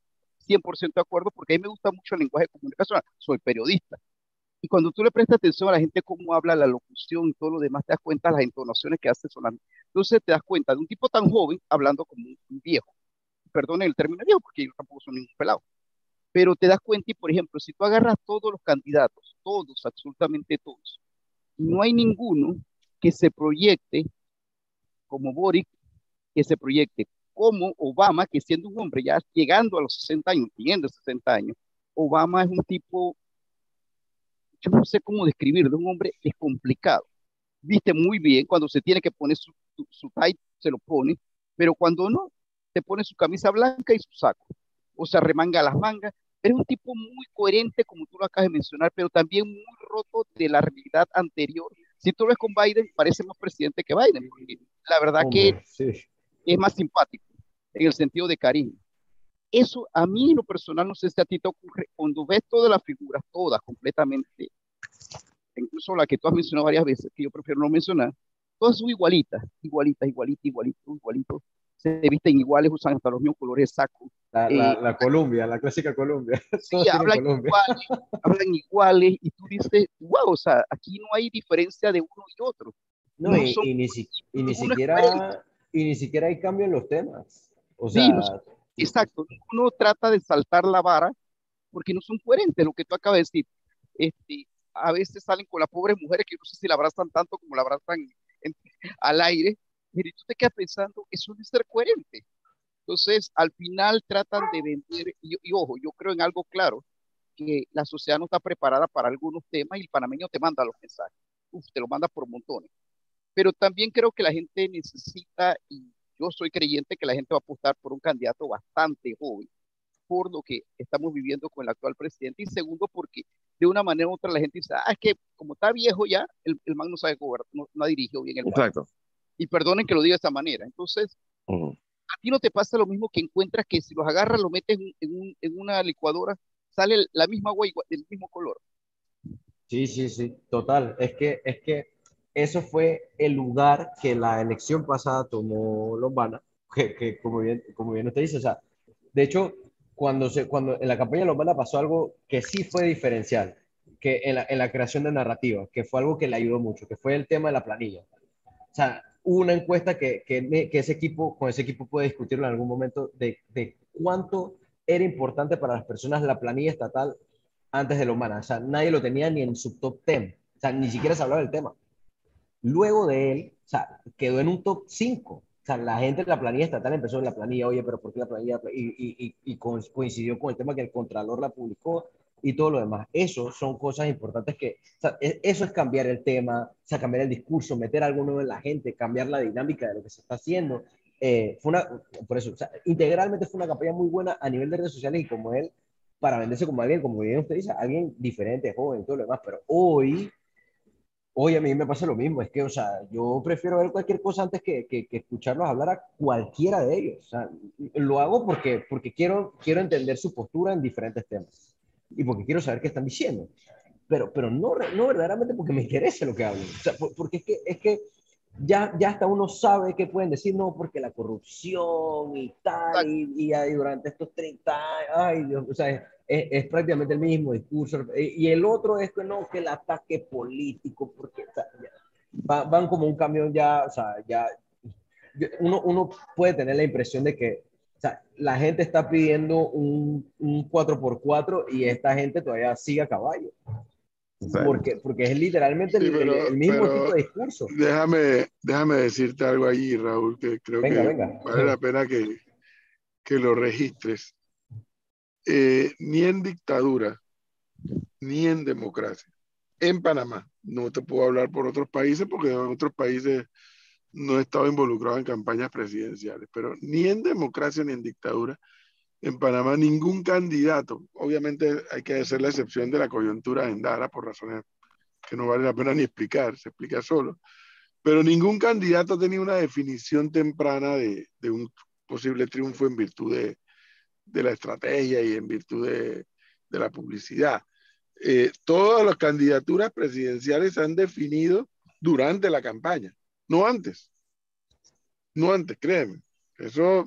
100% de acuerdo, porque a mí me gusta mucho el lenguaje de comunicación, soy periodista. Y cuando tú le prestas atención a la gente, cómo habla, la locución y todo lo demás, te das cuenta de las entonaciones que hace solamente. Entonces te das cuenta de un tipo tan joven hablando como un viejo perdone el término viejo, porque yo tampoco soy ningún pelado, pero te das cuenta y, por ejemplo, si tú agarras todos los candidatos, todos, absolutamente todos, no hay ninguno que se proyecte como Boric, que se proyecte como Obama, que siendo un hombre ya llegando a los 60 años, teniendo 60 años, Obama es un tipo, yo no sé cómo describirlo, un hombre descomplicado. Viste muy bien, cuando se tiene que poner su, su, su tight, se lo pone, pero cuando no, te pone su camisa blanca y su saco, o se remanga las mangas, Eres un tipo muy coherente, como tú lo acabas de mencionar, pero también muy roto de la realidad anterior. Si tú lo ves con Biden, parece más presidente que Biden, porque la verdad que es más simpático en el sentido de cariño. Eso a mí en lo personal, no sé si a ti te ocurre, cuando ves todas las figuras, todas completamente, incluso la que tú has mencionado varias veces, que yo prefiero no mencionar, todas son igualitas, igualitas, igualitas, igualitas, igualitos, se visten iguales, usan hasta los mismos colores saco. La, la, eh, Colombia, la clásica Colombia. Sí, hablan iguales, hablan iguales, y tú dices, wow, o sea, aquí no hay diferencia de uno y otro. No, y, ni, y, ni, siquiera, y ni siquiera hay cambio en los temas. O sea, sí, Exacto, uno trata de saltar la vara porque no son coherentes, lo que tú acabas de decir. Este, a veces salen con las pobres mujeres que no sé si la abrazan tanto como la abrazan al aire, pero tú te quedas pensando, eso no es ser coherente. Entonces, al final tratan de vender, y, ojo, yo creo en algo claro, que la sociedad no está preparada para algunos temas y el panameño te manda los mensajes, Uf, te lo manda por montones. Pero también creo que la gente necesita, y yo soy creyente que la gente va a apostar por un candidato bastante joven, por lo que estamos viviendo con el actual presidente, y segundo, porque de una manera u otra la gente dice, ah, es que como está viejo ya, el, el man no sabe gobernar, no, ha dirigido bien el Exacto. Y perdonen que lo diga de esta manera. Entonces, a ti no te pasa lo mismo que encuentras que si los agarras, lo metes en, en, una licuadora, sale la misma agua del mismo color. Sí, sí, sí, total. Es que, es que eso fue el lugar que la elección pasada tomó Lombana, que, que como, bien, como bien usted dice, o sea, de hecho, cuando, se, cuando en la campaña de Lombana pasó algo que sí fue diferencial, que en la, en la creación de narrativa, que fue algo que le ayudó mucho, que fue el tema de la planilla. O sea, una encuesta que, que, que ese equipo, con ese equipo puede discutirlo en algún momento, de, de cuánto era importante para las personas la planilla estatal antes de Lombana. O sea, nadie lo tenía ni en su top 10. O sea, ni siquiera se hablaba del tema. Luego de él, o sea, quedó en un top 5. O sea, la gente de la planilla estatal empezó en la planilla, oye, pero ¿por qué la planilla? Y, y, y coincidió con el tema que el Contralor la publicó y todo lo demás. Eso son cosas importantes que, o sea, e, eso es cambiar el tema, o sea, cambiar el discurso, meter algo nuevo en la gente, cambiar la dinámica de lo que se está haciendo. Eh, fue una, por eso, o sea, integralmente fue una campaña muy buena a nivel de redes sociales y como él, para venderse como alguien, como bien usted dice, alguien diferente, joven, todo lo demás, pero hoy Oye, a mí me pasa lo mismo, es que, o sea, yo prefiero ver cualquier cosa antes que, que, escucharlos hablar a cualquiera de ellos. O sea, lo hago porque, porque quiero, quiero entender su postura en diferentes temas y porque quiero saber qué están diciendo. Pero, pero no, no verdaderamente porque me interese lo que hablan. O sea, porque es que, es que ya, ya hasta uno sabe qué pueden decir, no, porque la corrupción y tal, y, y, durante estos 30 años, ay Dios, o sea, es, prácticamente el mismo discurso. Y el otro es que no, que el ataque político, porque van como un camión ya, o sea, ya, uno, uno puede tener la impresión de que o sea, la gente está pidiendo un, un 4x4 y esta gente todavía sigue a caballo. Porque, porque es literalmente el, mismo tipo de discurso. Déjame, déjame decirte algo allí, Raúl, que creo que vale la pena que, que lo registres. Eh, ni en dictadura, ni en democracia. En Panamá, no te puedo hablar por otros países porque en otros países no he estado involucrado en campañas presidenciales, pero ni en democracia ni en dictadura, en Panamá ningún candidato, obviamente hay que hacer la excepción de la coyuntura de Endara por razones que no vale la pena ni explicar, se explica solo, pero ningún candidato tenía una definición temprana de, un posible triunfo en virtud de, de la estrategia y en virtud de, la publicidad. Eh, todas las candidaturas presidenciales se han definido durante la campaña, no antes. No antes, créeme. Eso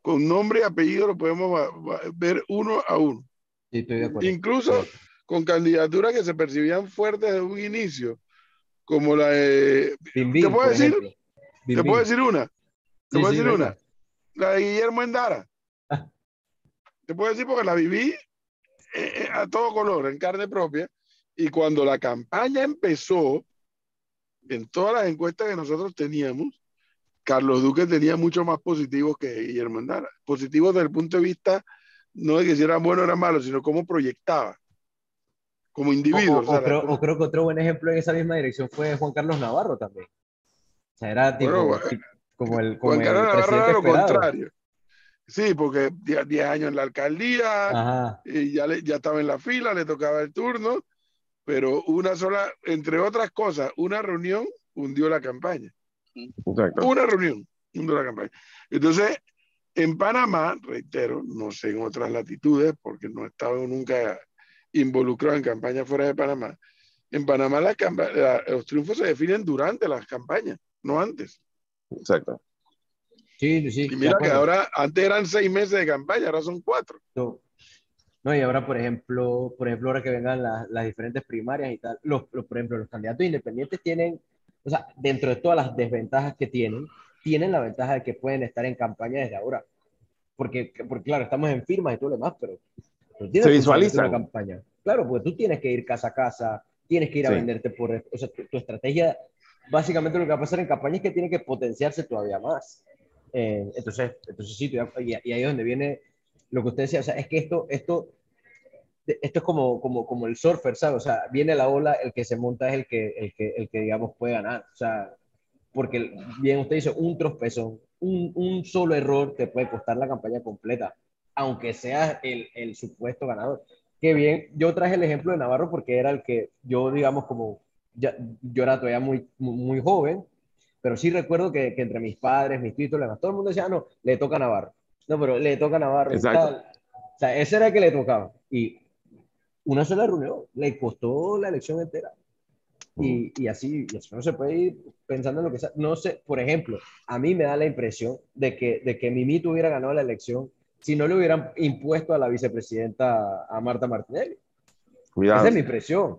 con nombre y apellido lo podemos ver uno a uno. Incluso con candidaturas que se percibían fuertes desde un inicio, como la de... ¿Te puedo decir? ¿Te puedo decir una? ¿Te puedo decir una? La de Guillermo Endara. Te puedo decir porque la viví eh, eh, a todo color, en carne propia. Y cuando la campaña empezó, en todas las encuestas que nosotros teníamos, Carlos Duque tenía mucho más positivos que Guillermo Andara. Positivos desde el punto de vista no de que si era bueno o era malo, sino cómo proyectaba como individuo. O, creo, que otro buen ejemplo en esa misma dirección fue Juan Carlos Navarro también. O sea, era tipo, como el, como Juan Carlos Navarro era lo contrario. Sí, porque 10 años en la alcaldía, y ya, ya estaba en la fila, le tocaba el turno, pero una sola, entre otras cosas, una reunión hundió la campaña. Una reunión hundió la campaña. Entonces, en Panamá, reitero, no sé en otras latitudes, porque no he estado nunca involucrado en campañas fuera de Panamá. En Panamá los triunfos se definen durante las campañas, no antes. Exacto. Sí, sí. Y mira que ahora, antes eran seis meses de campaña, ahora son cuatro. No, y ahora, por ejemplo, por ejemplo, ahora que vengan las, diferentes primarias y tal, los, por ejemplo, los candidatos independientes tienen, o sea, dentro de todas las desventajas que tienen, tienen la ventaja de que pueden estar en campaña desde ahora. Porque, porque claro, estamos en firmas y todo lo demás, pero, se visualiza la campaña. Claro, porque tú tienes que ir casa a casa, tienes que ir a venderte por, o sea, tu, estrategia, básicamente lo que va a pasar en campaña es que tiene que potenciarse todavía más. Eh, entonces, entonces sí, y, y ahí es donde viene lo que usted decía, o sea, es que esto, esto, esto es como, como, como el surfer, ¿sabes? O sea, viene la ola, el que se monta es el que, el que, el que digamos, puede ganar. O sea, porque bien usted dice, un tropezón, un, un solo error te puede costar la campaña completa, aunque sea el, el supuesto ganador. Qué bien, yo traje el ejemplo de Navarro porque era el que yo, digamos, como, ya, yo era todavía muy, muy, joven, pero sí recuerdo que, que, entre mis padres, mis títulos, todo el mundo decía, ah, no, le toca a Navarro. No, pero le toca a Navarro. Exacto. O sea, ese era el que le tocaba. Y una sola reunión le costó la elección entera. Y, y, así, y así no se puede ir pensando en lo que sea. No sé, por ejemplo, a mí me da la impresión de que, de que Mimito hubiera ganado la elección si no le hubieran impuesto a la vicepresidenta a Marta Martinelli. Cuidado. Esa es mi impresión.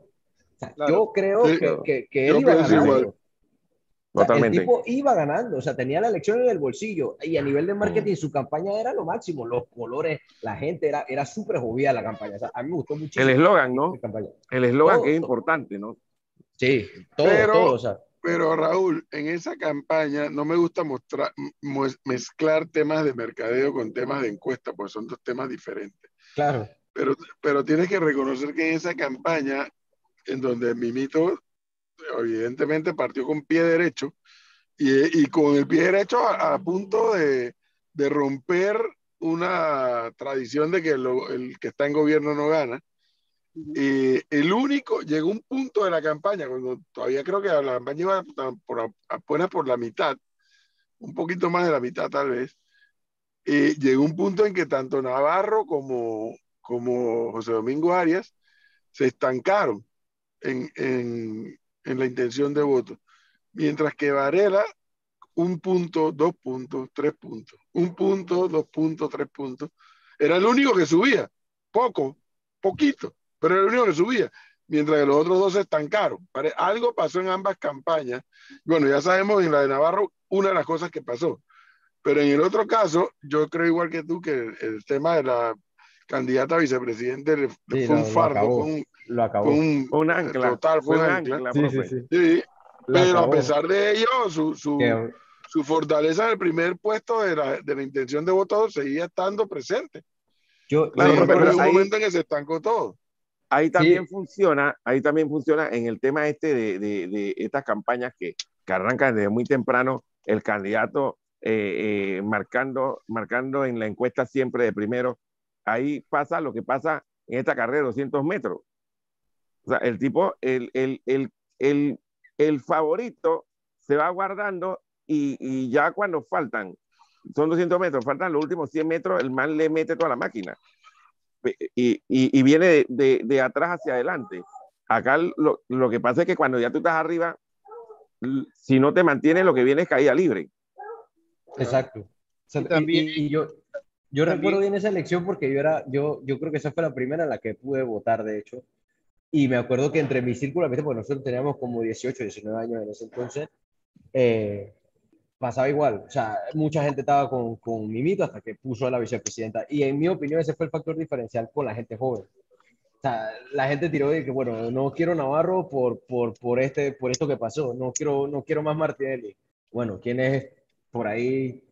Yo creo que, que, que él iba ganando. El tipo iba ganando, o sea, tenía la elección en el bolsillo y a nivel de marketing su campaña era lo máximo, los colores, la gente era, era súper jovial la campaña. O sea, a mí me gustó muchísimo. El eslogan, ¿no? El eslogan que es importante, ¿no? Sí, todo, pero, todo. O sea. Pero Raúl, en esa campaña no me gusta mostrar, mezclar temas de mercadeo con temas de encuesta, porque son dos temas diferentes. Claro. Pero, pero tienes que reconocer que en esa campaña, en donde Mimito evidentemente partió con pie derecho y, y con el pie derecho a, punto de, de, romper una tradición de que el que está en gobierno no gana. Y el único, llegó un punto de la campaña, cuando todavía creo que la campaña iba por, apenas por la mitad, un poquito más de la mitad tal vez, y llegó un punto en que tanto Navarro como, como José Domingo Arias se estancaron en, en, en la intención de voto. Mientras que Varela, un punto, dos puntos, tres puntos. Un punto, dos puntos, tres puntos. Era el único que subía. Poco, poquito, pero era el único que subía. Mientras que los otros dos se estancaron. Algo pasó en ambas campañas. Bueno, ya sabemos en la de Navarro una de las cosas que pasó. Pero en el otro caso, yo creo igual que tú que el, tema de la candidata a vicepresidente fue un fardo, lo acabó. un, un ancla. Total, fue un ancla. Sí, sí, sí. Pero a pesar de ello, su, su, su, fortaleza en el primer puesto de la, de la intención de voto seguía estando presente. Yo, claro, pero, en un momento en que se estancó todo. Ahí también funciona, ahí también funciona en el tema este de, de, de estas campañas que, que, arrancan desde muy temprano, el candidato eh, eh, marcando, marcando en la encuesta siempre de primero. Ahí pasa lo que pasa en esta carrera de 200 metros. O sea, el tipo, el, el, el, el, el favorito se va guardando y, y, ya cuando faltan, son 200 metros, faltan los últimos 100 metros, el man le mete toda la máquina y, y, y viene de, de, atrás hacia adelante. Acá lo, lo, que pasa es que cuando ya tú estás arriba, si no te mantienes, lo que viene es caída libre. Exacto. también, y, yo, yo recuerdo bien esa elección porque yo era, yo, yo creo que esa fue la primera en la que pude votar, de hecho. Y me acuerdo que entre mi círculo, porque nosotros teníamos como 18, 19 años en ese entonces, eh, pasaba igual. O sea, mucha gente estaba con, con Mimito hasta que puso a la vicepresidenta. Y en mi opinión, ese fue el factor diferencial con la gente joven. O sea, la gente tiró de que, bueno, no quiero Navarro por, por, por, este, por esto que pasó. No quiero, no quiero más Martinelli. Bueno, ¿quién es por ahí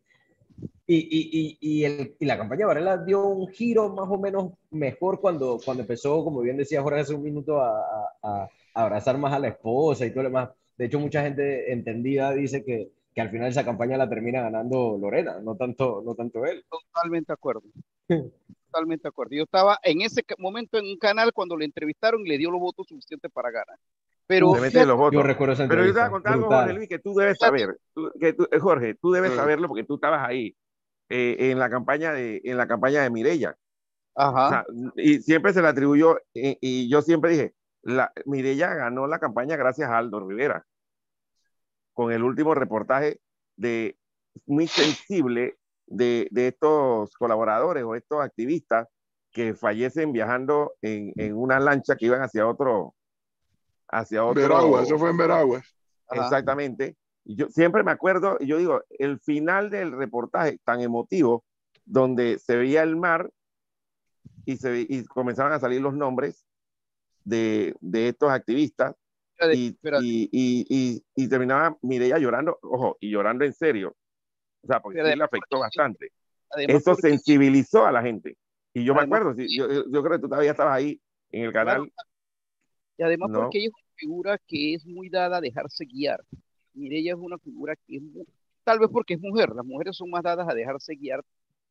y, y, y, el, y, la campaña Varela dio un giro más o menos mejor cuando, cuando empezó, como bien decía Jorge hace un minuto, a, a, abrazar más a la esposa y todo lo demás. De hecho, mucha gente entendida dice que, que al final esa campaña la termina ganando Lorena, no tanto, no tanto él. Totalmente de acuerdo. Totalmente de acuerdo. Yo estaba en ese momento en un canal cuando le entrevistaron y le dio los votos suficientes para ganar. Pero, yo recuerdo esa Pero yo te voy a contar algo, Jorge Luis, que tú debes saber. que tú, eh, Jorge, tú debes saberlo porque tú estabas ahí eh, en la campaña de en la campaña de Mirella. Ajá. y siempre se le atribuyó, y, y yo siempre dije, la, Mirella ganó la campaña gracias a Aldo Rivera con el último reportaje de muy sensible de, de estos colaboradores o estos activistas que fallecen viajando en, en, una lancha que iban hacia otro hacia otro Veragua, eso fue en Veragua. Exactamente. Y yo siempre me acuerdo, y yo digo, el final del reportaje tan emotivo, donde se veía el mar y, se, y comenzaban a salir los nombres de, de estos activistas, y, y, y, terminaba Mireya llorando, ojo, y llorando en serio. O sea, porque le afectó bastante. Eso sensibilizó a la gente. Y yo me acuerdo, yo, yo, creo que tú todavía estabas ahí en el canal. Y además porque ella es una figura que es muy dada a dejarse guiar. Mireya es una figura que es tal vez porque es mujer, las mujeres son más dadas a dejarse guiar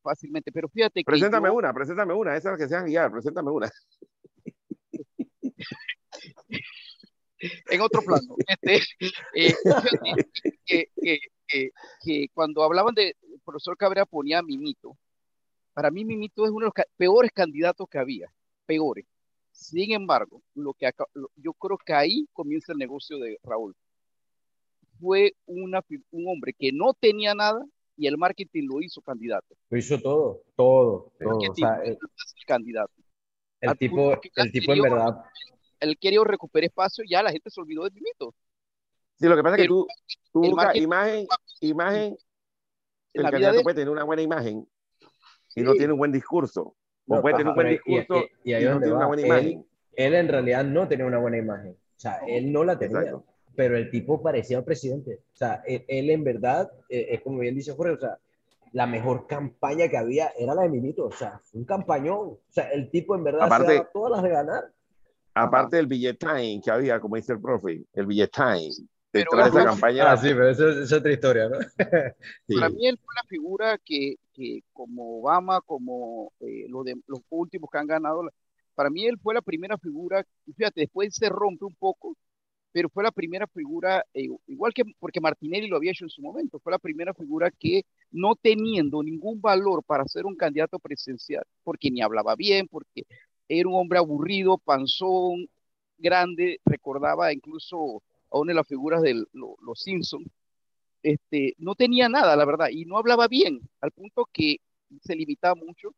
fácilmente, pero fíjate que Preséntame una, preséntame una, esa es la que sean guiar, preséntame una. en otro plano. Este, eh, que, que, cuando hablaban de, el profesor Cabrera ponía a Mimito. Para mí Mimito es uno de los peores candidatos que había, peores. Sin embargo, lo que yo creo que ahí comienza el negocio de Raúl. Fue una, un hombre que no tenía nada y el marketing lo hizo candidato. Lo hizo todo, todo, todo. O sea, el, candidato. El tipo, el tipo en verdad él quería recuperar espacio, ya la gente se olvidó de mito. Sí, lo que pasa es que tú, tú buscas imagen, imagen, el candidato puede tener una buena imagen y no tiene un buen discurso. O puede tener un buen discurso y, no tiene una buena imagen. Él en realidad no tenía una buena imagen. O sea, él no la tenía. Pero el tipo parecía un presidente. O sea, él, en verdad, eh, es como bien dice Jorge, o sea, la mejor campaña que había era la de Mimito. O sea, un campañón. O sea, el tipo en verdad se daba todas las de ganar. Aparte del billetain que había, como dice el profe, el billetain detrás de esa campaña. Ah, sí, pero eso, es otra historia, ¿no? Para mí él fue la figura que, que como Obama, como eh, los, de, los últimos que han ganado, para mí él fue la primera figura, fíjate, después se rompe un poco, pero fue la primera figura, eh, igual que porque Martinelli lo había hecho en su momento, fue la primera figura que no teniendo ningún valor para ser un candidato presidencial, porque ni hablaba bien, porque era un hombre aburrido, panzón, grande, recordaba incluso a una de las figuras de los Simpsons. Este, no tenía nada, la verdad, y no hablaba bien, al punto que se limitaba mucho.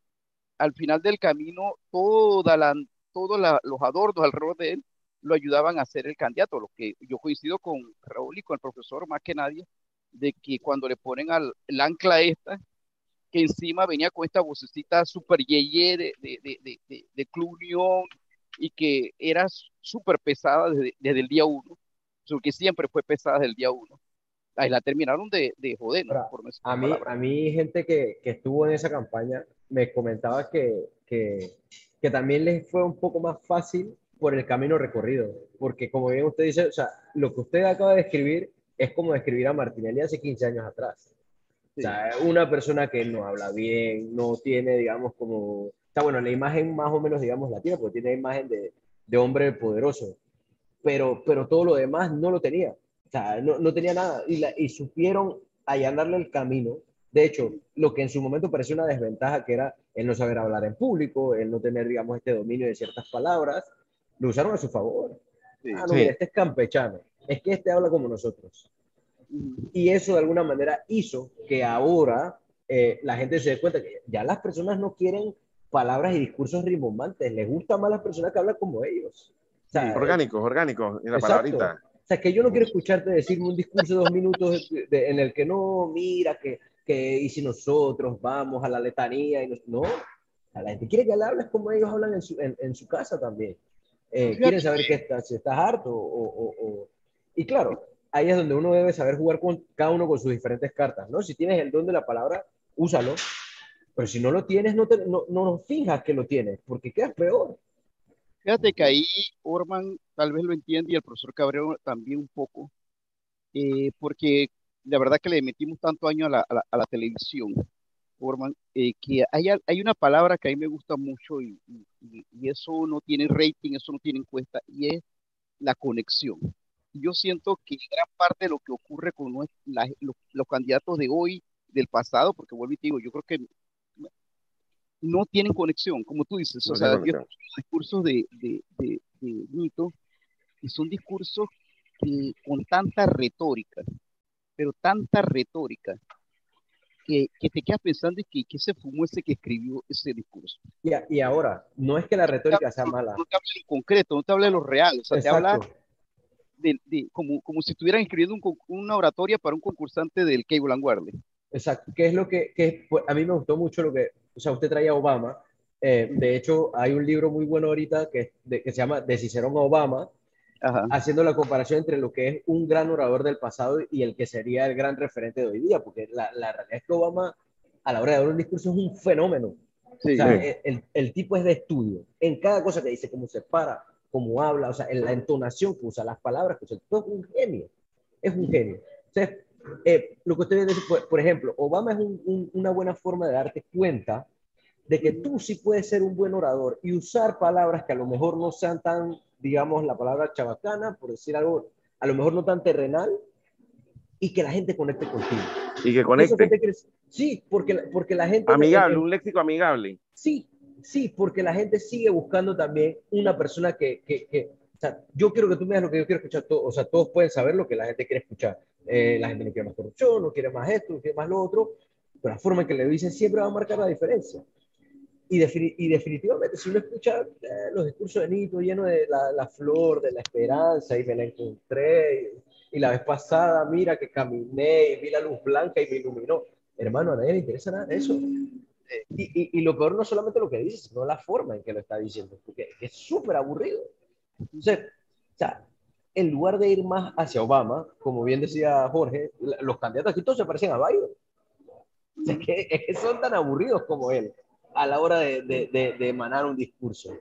Al final del camino, toda la, todos los adornos alrededor de él lo ayudaban a ser el candidato, lo que yo coincido con Raúl y con el profesor más que nadie, de que cuando le ponen al el ancla esta, que encima venía con esta vocecita súper yeye de, de, de, de, de Club Unión y que era súper pesada desde, desde, el día uno, porque siempre fue pesada desde el día uno. Ahí la terminaron de, de joder, ¿no? Por a, mí, a mí, gente que, que, estuvo en esa campaña me comentaba que, que, que también les fue un poco más fácil por el camino recorrido, porque como bien usted dice, o sea, lo que usted acaba de escribir es como describir a Martinelli hace 15 años atrás. O sea, una persona que no habla bien, no tiene, digamos, como... Está bueno, la imagen más o menos, digamos, la tiene, porque tiene imagen de, de hombre poderoso. Pero, pero todo lo demás no lo tenía. O sea, no, no tenía nada. Y, la, y supieron allanarle el camino. De hecho, lo que en su momento parecía una desventaja, que era el no saber hablar en público, el no tener, digamos, este dominio de ciertas palabras, lo usaron a su favor. ah, no, este es campechano. Es que este habla como nosotros. Y eso de alguna manera hizo que ahora eh, la gente se dé cuenta que ya las personas no quieren palabras y discursos rimbombantes, les gustan más las personas que hablan como ellos. O orgánicos, orgánicos, en la palabrita. O sea, que yo no quiero escucharte decirme un discurso de dos minutos en el que no, mira, que, que y si nosotros vamos a la letanía y no, a la gente quiere que le hables como ellos hablan en su, en, su casa también. Eh, quieren saber que estás, si estás harto o, o, y claro, ahí es donde uno debe saber jugar con cada uno con sus diferentes cartas, ¿no? Si tienes el don de la palabra, úsalo, pero si no lo tienes, no, te, no, no finjas que lo tienes, porque quedas peor. Fíjate que ahí Orman tal vez lo entiende y el profesor Cabrero también un poco, eh, porque la verdad que le metimos tanto año a la, a la, televisión, eh, que hay, hay, una palabra que a mí me gusta mucho y, y, eso no tiene rating, eso no tiene encuesta, y es la conexión. Yo siento que gran parte de lo que ocurre con los, los, candidatos de hoy, del pasado, porque vuelvo y te digo, yo creo que no tienen conexión, como tú dices, o sea, los discursos de, de, de, de Nito, y son discursos que, con tanta retórica, pero tanta retórica, que, que, te quedas pensando que, que se fumó ese que escribió ese discurso. Y, y ahora, no es que la retórica sea mala. No te habla en concreto, no te habla de lo real, o sea, te habla de, de, como, como si estuvieran escribiendo un, una oratoria para un concursante del Cable and Wireless. Exacto, que es lo que, que pues, a mí me gustó mucho lo que, o sea, usted traía a Obama. Eh, de hecho, hay un libro muy bueno ahorita que, de, que se llama De Cicerón a Obama, haciendo la comparación entre lo que es un gran orador del pasado y el que sería el gran referente de hoy día, porque la, la realidad es que Obama a la hora de dar un discurso es un fenómeno. o sea, el, el, tipo es de estudio. En cada cosa que dice, cómo se para, cómo habla, o sea, en la entonación que usa, las palabras que usa, todo es un genio. Es un genio. Sea, eh, lo que usted dice, por, por, ejemplo, Obama es un, una buena forma de darte cuenta de que tú sí puedes ser un buen orador y usar palabras que a lo mejor no sean tan digamos, la palabra chabacana, por decir algo, a lo mejor no tan terrenal, y que la gente conecte contigo. Y que conecte. sí, porque, porque la gente... Amigable, un léxico amigable. Sí, sí, porque la gente sigue buscando también una persona que, que, que o sea, yo quiero que tú me digas lo que yo quiero escuchar, o sea, todos pueden saber lo que la gente quiere escuchar. Eh, la gente no quiere más corrupción, no quiere más esto, no quiere más lo otro, pero la forma en que le dicen siempre va a marcar la diferencia. Y, y, definitivamente, si uno escucha eh, los discursos de Nito lleno de la, la, flor, de la esperanza, y me la encontré, y, la vez pasada, mira que caminé y vi la luz blanca y me iluminó. Hermano, a nadie le interesa nada de eso. Eh, y, y, lo peor no solamente lo que dice, sino la forma en que lo está diciendo, porque es súper aburrido. Entonces, o sea, en lugar de ir más hacia Obama, como bien decía Jorge, los candidatos aquí todos se parecen a Biden. es, que, es que son tan aburridos como él a la hora de, de, de, emanar un discurso.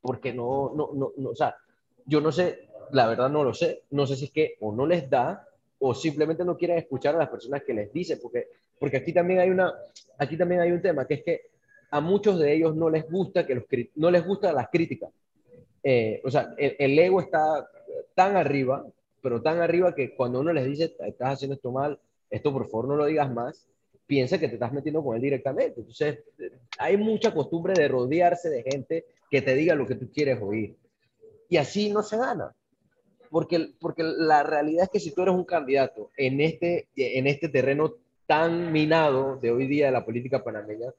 Porque no, no, no, no, o sea, yo no sé, la verdad no lo sé, no sé si es que o no les da o simplemente no quieren escuchar a las personas que les dicen, porque, porque aquí, también hay una, aquí también hay un tema, que es que a muchos de ellos no les gusta, que los, no les gusta las críticas. Eh, o sea, el, el, ego está tan arriba, pero tan arriba que cuando uno les dice, estás haciendo esto mal, esto por favor no lo digas más, piensa que te estás metiendo con él directamente. Entonces, hay mucha costumbre de rodearse de gente que te diga lo que tú quieres oír. Y así no se gana. Porque, porque la realidad es que si tú eres un candidato en este, en este terreno tan minado de hoy día de la política panameña,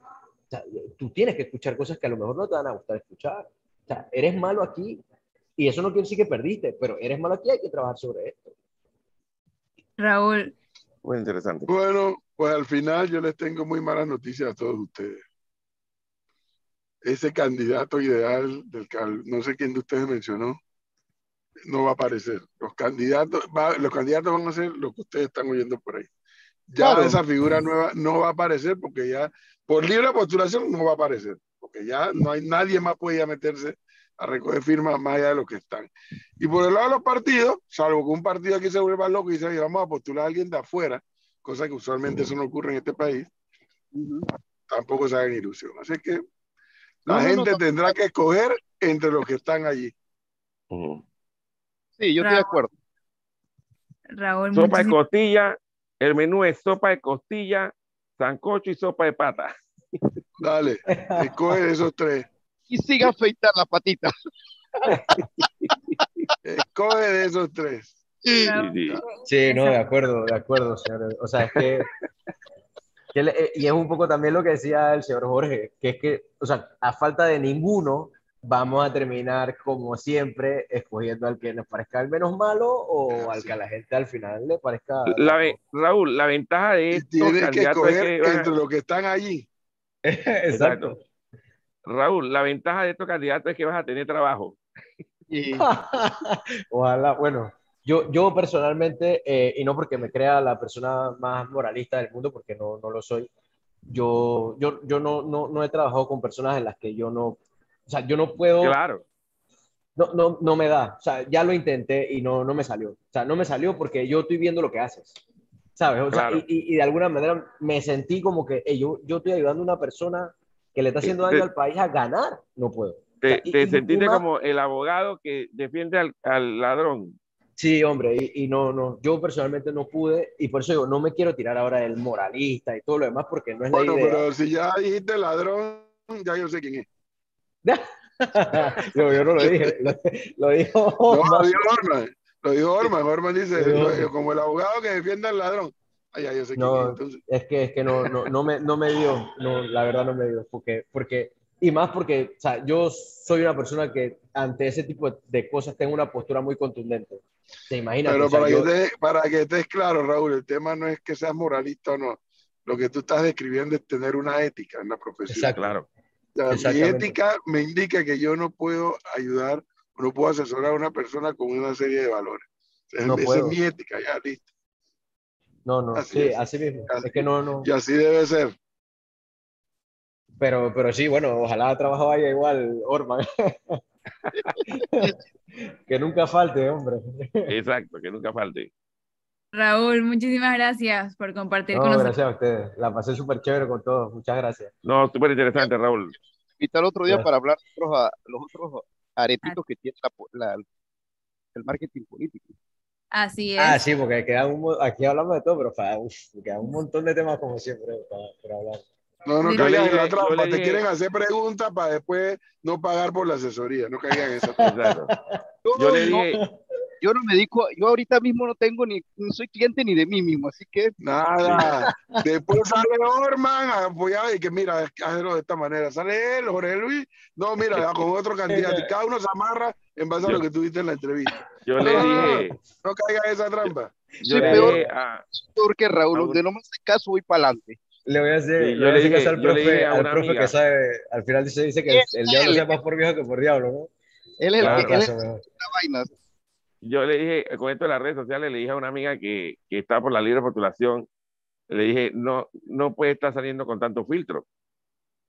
tú tienes que escuchar cosas que a lo mejor no te van a gustar escuchar. O sea, eres malo aquí y eso no quiere decir que perdiste, pero eres malo aquí, hay que trabajar sobre esto. Raúl. Muy interesante. Bueno, pues al final yo les tengo muy malas noticias a todos ustedes. Ese candidato ideal del no sé quién de ustedes mencionó, no va a aparecer. Los candidatos, los candidatos van a ser lo que ustedes están oyendo por ahí. Ya esa figura nueva no va a aparecer porque ya por libre postulación no va a aparecer, porque ya no hay nadie más puede meterse a recoger firmas más allá de lo que están. Y por el lado de los partidos, salvo que un partido aquí se vuelva loco y dice, vamos a postular a alguien de afuera, cosa que usualmente eso no ocurre en este país, tampoco se hagan ilusión. Así que la gente tendrá que escoger entre los que están allí. Sí, yo estoy de acuerdo. Raúl, sopa de costilla, el menú es sopa de costilla, sancocho y sopa de pata. Dale, escoge esos tres. Y siga afeitar la patita. escoge de esos tres. Sí, no, de acuerdo, de acuerdo, señor. O sea, es que, eh, y es un poco también lo que decía el señor Jorge, que es que, o sea, a falta de ninguno, vamos a terminar como siempre escogiendo al que nos parezca el menos malo o al que a la gente al final le parezca. La, Raúl, la ventaja de esto Tienes que escoger entre los que están allí. Exacto. Raúl, la ventaja de estos candidatos es que vas a tener trabajo. Ojalá, bueno, yo, yo personalmente, eh, y no porque me crea la persona más moralista del mundo, porque no, no lo soy, yo, yo, yo no, no, no, he trabajado con personas en las que yo no, o sea, yo no puedo... Claro. No, no, no me da, o sea, ya lo intenté y no, no me salió. O sea, no me salió porque yo estoy viendo lo que haces. ¿sabes? O sea, y, y, de alguna manera me sentí como que yo, yo estoy ayudando a una persona que le está haciendo daño al país a ganar, no puedo. Te, sentiste como el abogado que defiende al, al ladrón. Sí, hombre, y, y, no, no, yo personalmente no pude, y por eso digo, no me quiero tirar ahora del moralista y todo lo demás, porque no es la idea. Bueno, pero si ya dijiste ladrón, ya yo sé quién es. yo, yo, no lo dije, lo, dijo Orman. No, lo dijo Orman, lo dijo Orman, Orman dice, como el abogado que defiende al ladrón. Ay, ya yo sé no, quién es, es que, es que no, no, no, me, no me dio, no, la verdad no me dio, porque, porque y más porque o sea, yo soy una persona que ante ese tipo de cosas tengo una postura muy contundente. ¿Te imaginas? Pero para, que te, para que estés claro, Raúl, el tema no es que seas moralista o no. Lo que tú estás describiendo es tener una ética en la profesión. Exacto, claro. mi ética me indica que yo no puedo ayudar, no puedo asesorar a una persona con una serie de valores. no esa es mi ética, ya listo. No, no, así sí, así mismo. es que no, no. Y así debe ser. Pero, pero sí, bueno, ojalá trabajo vaya igual, Orman. que nunca falte, hombre. Exacto, que nunca falte. Raúl, muchísimas gracias por compartir con nosotros. Gracias a ustedes. La pasé súper chévere con todos. Muchas gracias. No, súper interesante, Raúl. Invita el otro día para hablar los, los otros aretitos que tiene la, el marketing político. Así es. Ah, sí, porque queda un, aquí hablamos de todo, pero queda un montón de temas como siempre para, para hablar. No, no caigan en la trampa. Te quieren hacer preguntas para después no pagar por la asesoría. No caigan en esa trampa. yo, le dije, yo no me dedico, yo ahorita mismo no tengo ni, no soy cliente ni de mí mismo, así que. Nada. Después sale Orman apoyado y que mira, hazlo de esta manera. Sale él, Jorge Luis, no, mira, con otro candidato. Y cada uno se amarra en base a lo que tuviste en la entrevista. Yo le dije. No, caiga en esa trampa. Yo soy peor, a, peor que Raúl, donde no me hace caso, voy para adelante le voy a hacer, yo le dije, al profe, al profe que sabe, al final dice, dice que el, diablo sea más por viejo que por diablo, ¿no? Él es el que él vaina. Yo le dije, con esto de las redes sociales, le dije a una amiga que, que está por la libre postulación, le dije, no, no puede estar saliendo con tanto filtro.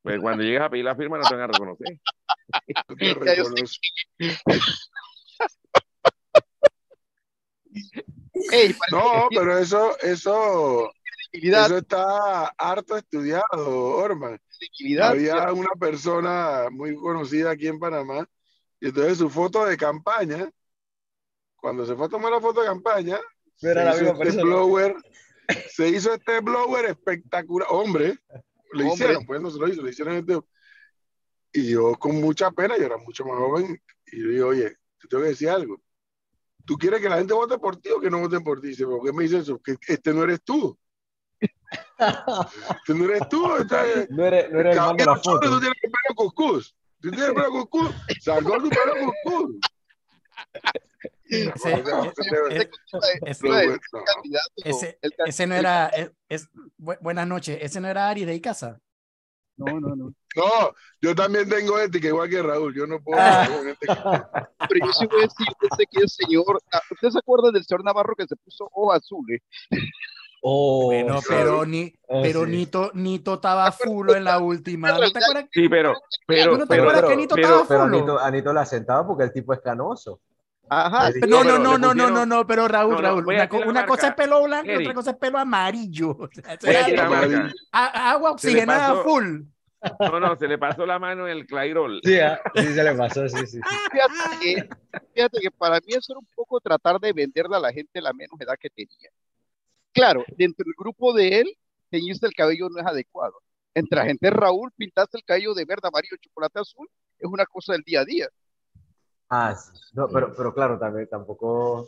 Pues cuando llegas a pedir la firma no te van a reconocer. no, pero eso, eso, eso está harto estudiado, Orman. Había una persona muy conocida aquí en Panamá, y entonces su foto de campaña, cuando se fue a tomar la foto de campaña, se, hizo este blower, se hizo este blower espectacular. Hombre, le hicieron, pues no se lo hizo, le hicieron este. Y yo con mucha pena, yo era mucho más joven, y yo digo, oye, te tengo que decir algo. ¿Tú quieres que la gente vote por ti o que no voten por ti? Dice, ¿por qué me dices eso? Que este no eres tú no eres tú. no eres, no eres el man de la foto. Tú tienes que pelo cuscús. Tú tienes pelo cuscús. Sacó tu pelo cuscús. Ese no era. Es, buenas noches. Ese no era Ari de Icaza. No, no, no. No, yo también tengo ética, igual que Raúl. Yo no puedo. Pero yo sí voy a decir, este que el señor. Ah, ¿Usted se acuerda del señor Navarro que se puso ojos azules? Oh, bueno, pero ni, oh, pero Nito, Nito estaba full en la última. ¿No te acuerdas? Sí, pero, pero, ¿no te acuerdas que Nito estaba full? Pero Anito, Anito la sentaba porque el tipo es canoso. Ajá. No, no, no, no, no, no, no, pero Raúl, Raúl, una, cosa es pelo blanco y otra cosa es pelo amarillo. agua oxigenada full. No, no, se le pasó la mano en el Clairol. Sí, ah, sí, se le pasó, sí, sí. Fíjate que, fíjate que para mí eso era un poco tratar de venderle a la gente la menos edad que tenía. Claro, dentro del grupo de él, teñirse el cabello no es adecuado. Entre la gente Raúl, pintarse el cabello de verde, amarillo, chocolate azul, es una cosa del día a día. Ah, sí. no, pero, pero claro, también tampoco.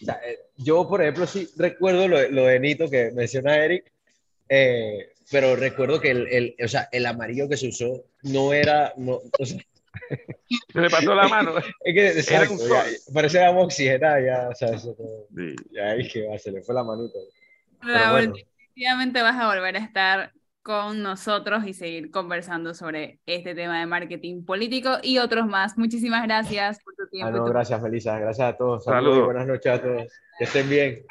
Eh, yo, por ejemplo, sí recuerdo lo, lo de Nito que menciona Eric, eh, pero recuerdo que el, el, o sea, el amarillo que se usó no era. No, o sea, se le pasó la mano. Es que exacto, ya, parece que oxigenada ya, o sea, eso todo, sí. ya ahí que va, se le fue la manita. Raúl, definitivamente vas a volver a estar con nosotros y seguir conversando sobre este tema de marketing político y otros más. Muchísimas gracias por tu tiempo. Ah, no, gracias, Melissa. Gracias a todos. Saludos. Buenas noches a todos. Que estén bien.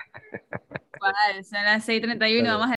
Vale, son las 6:31. Vamos a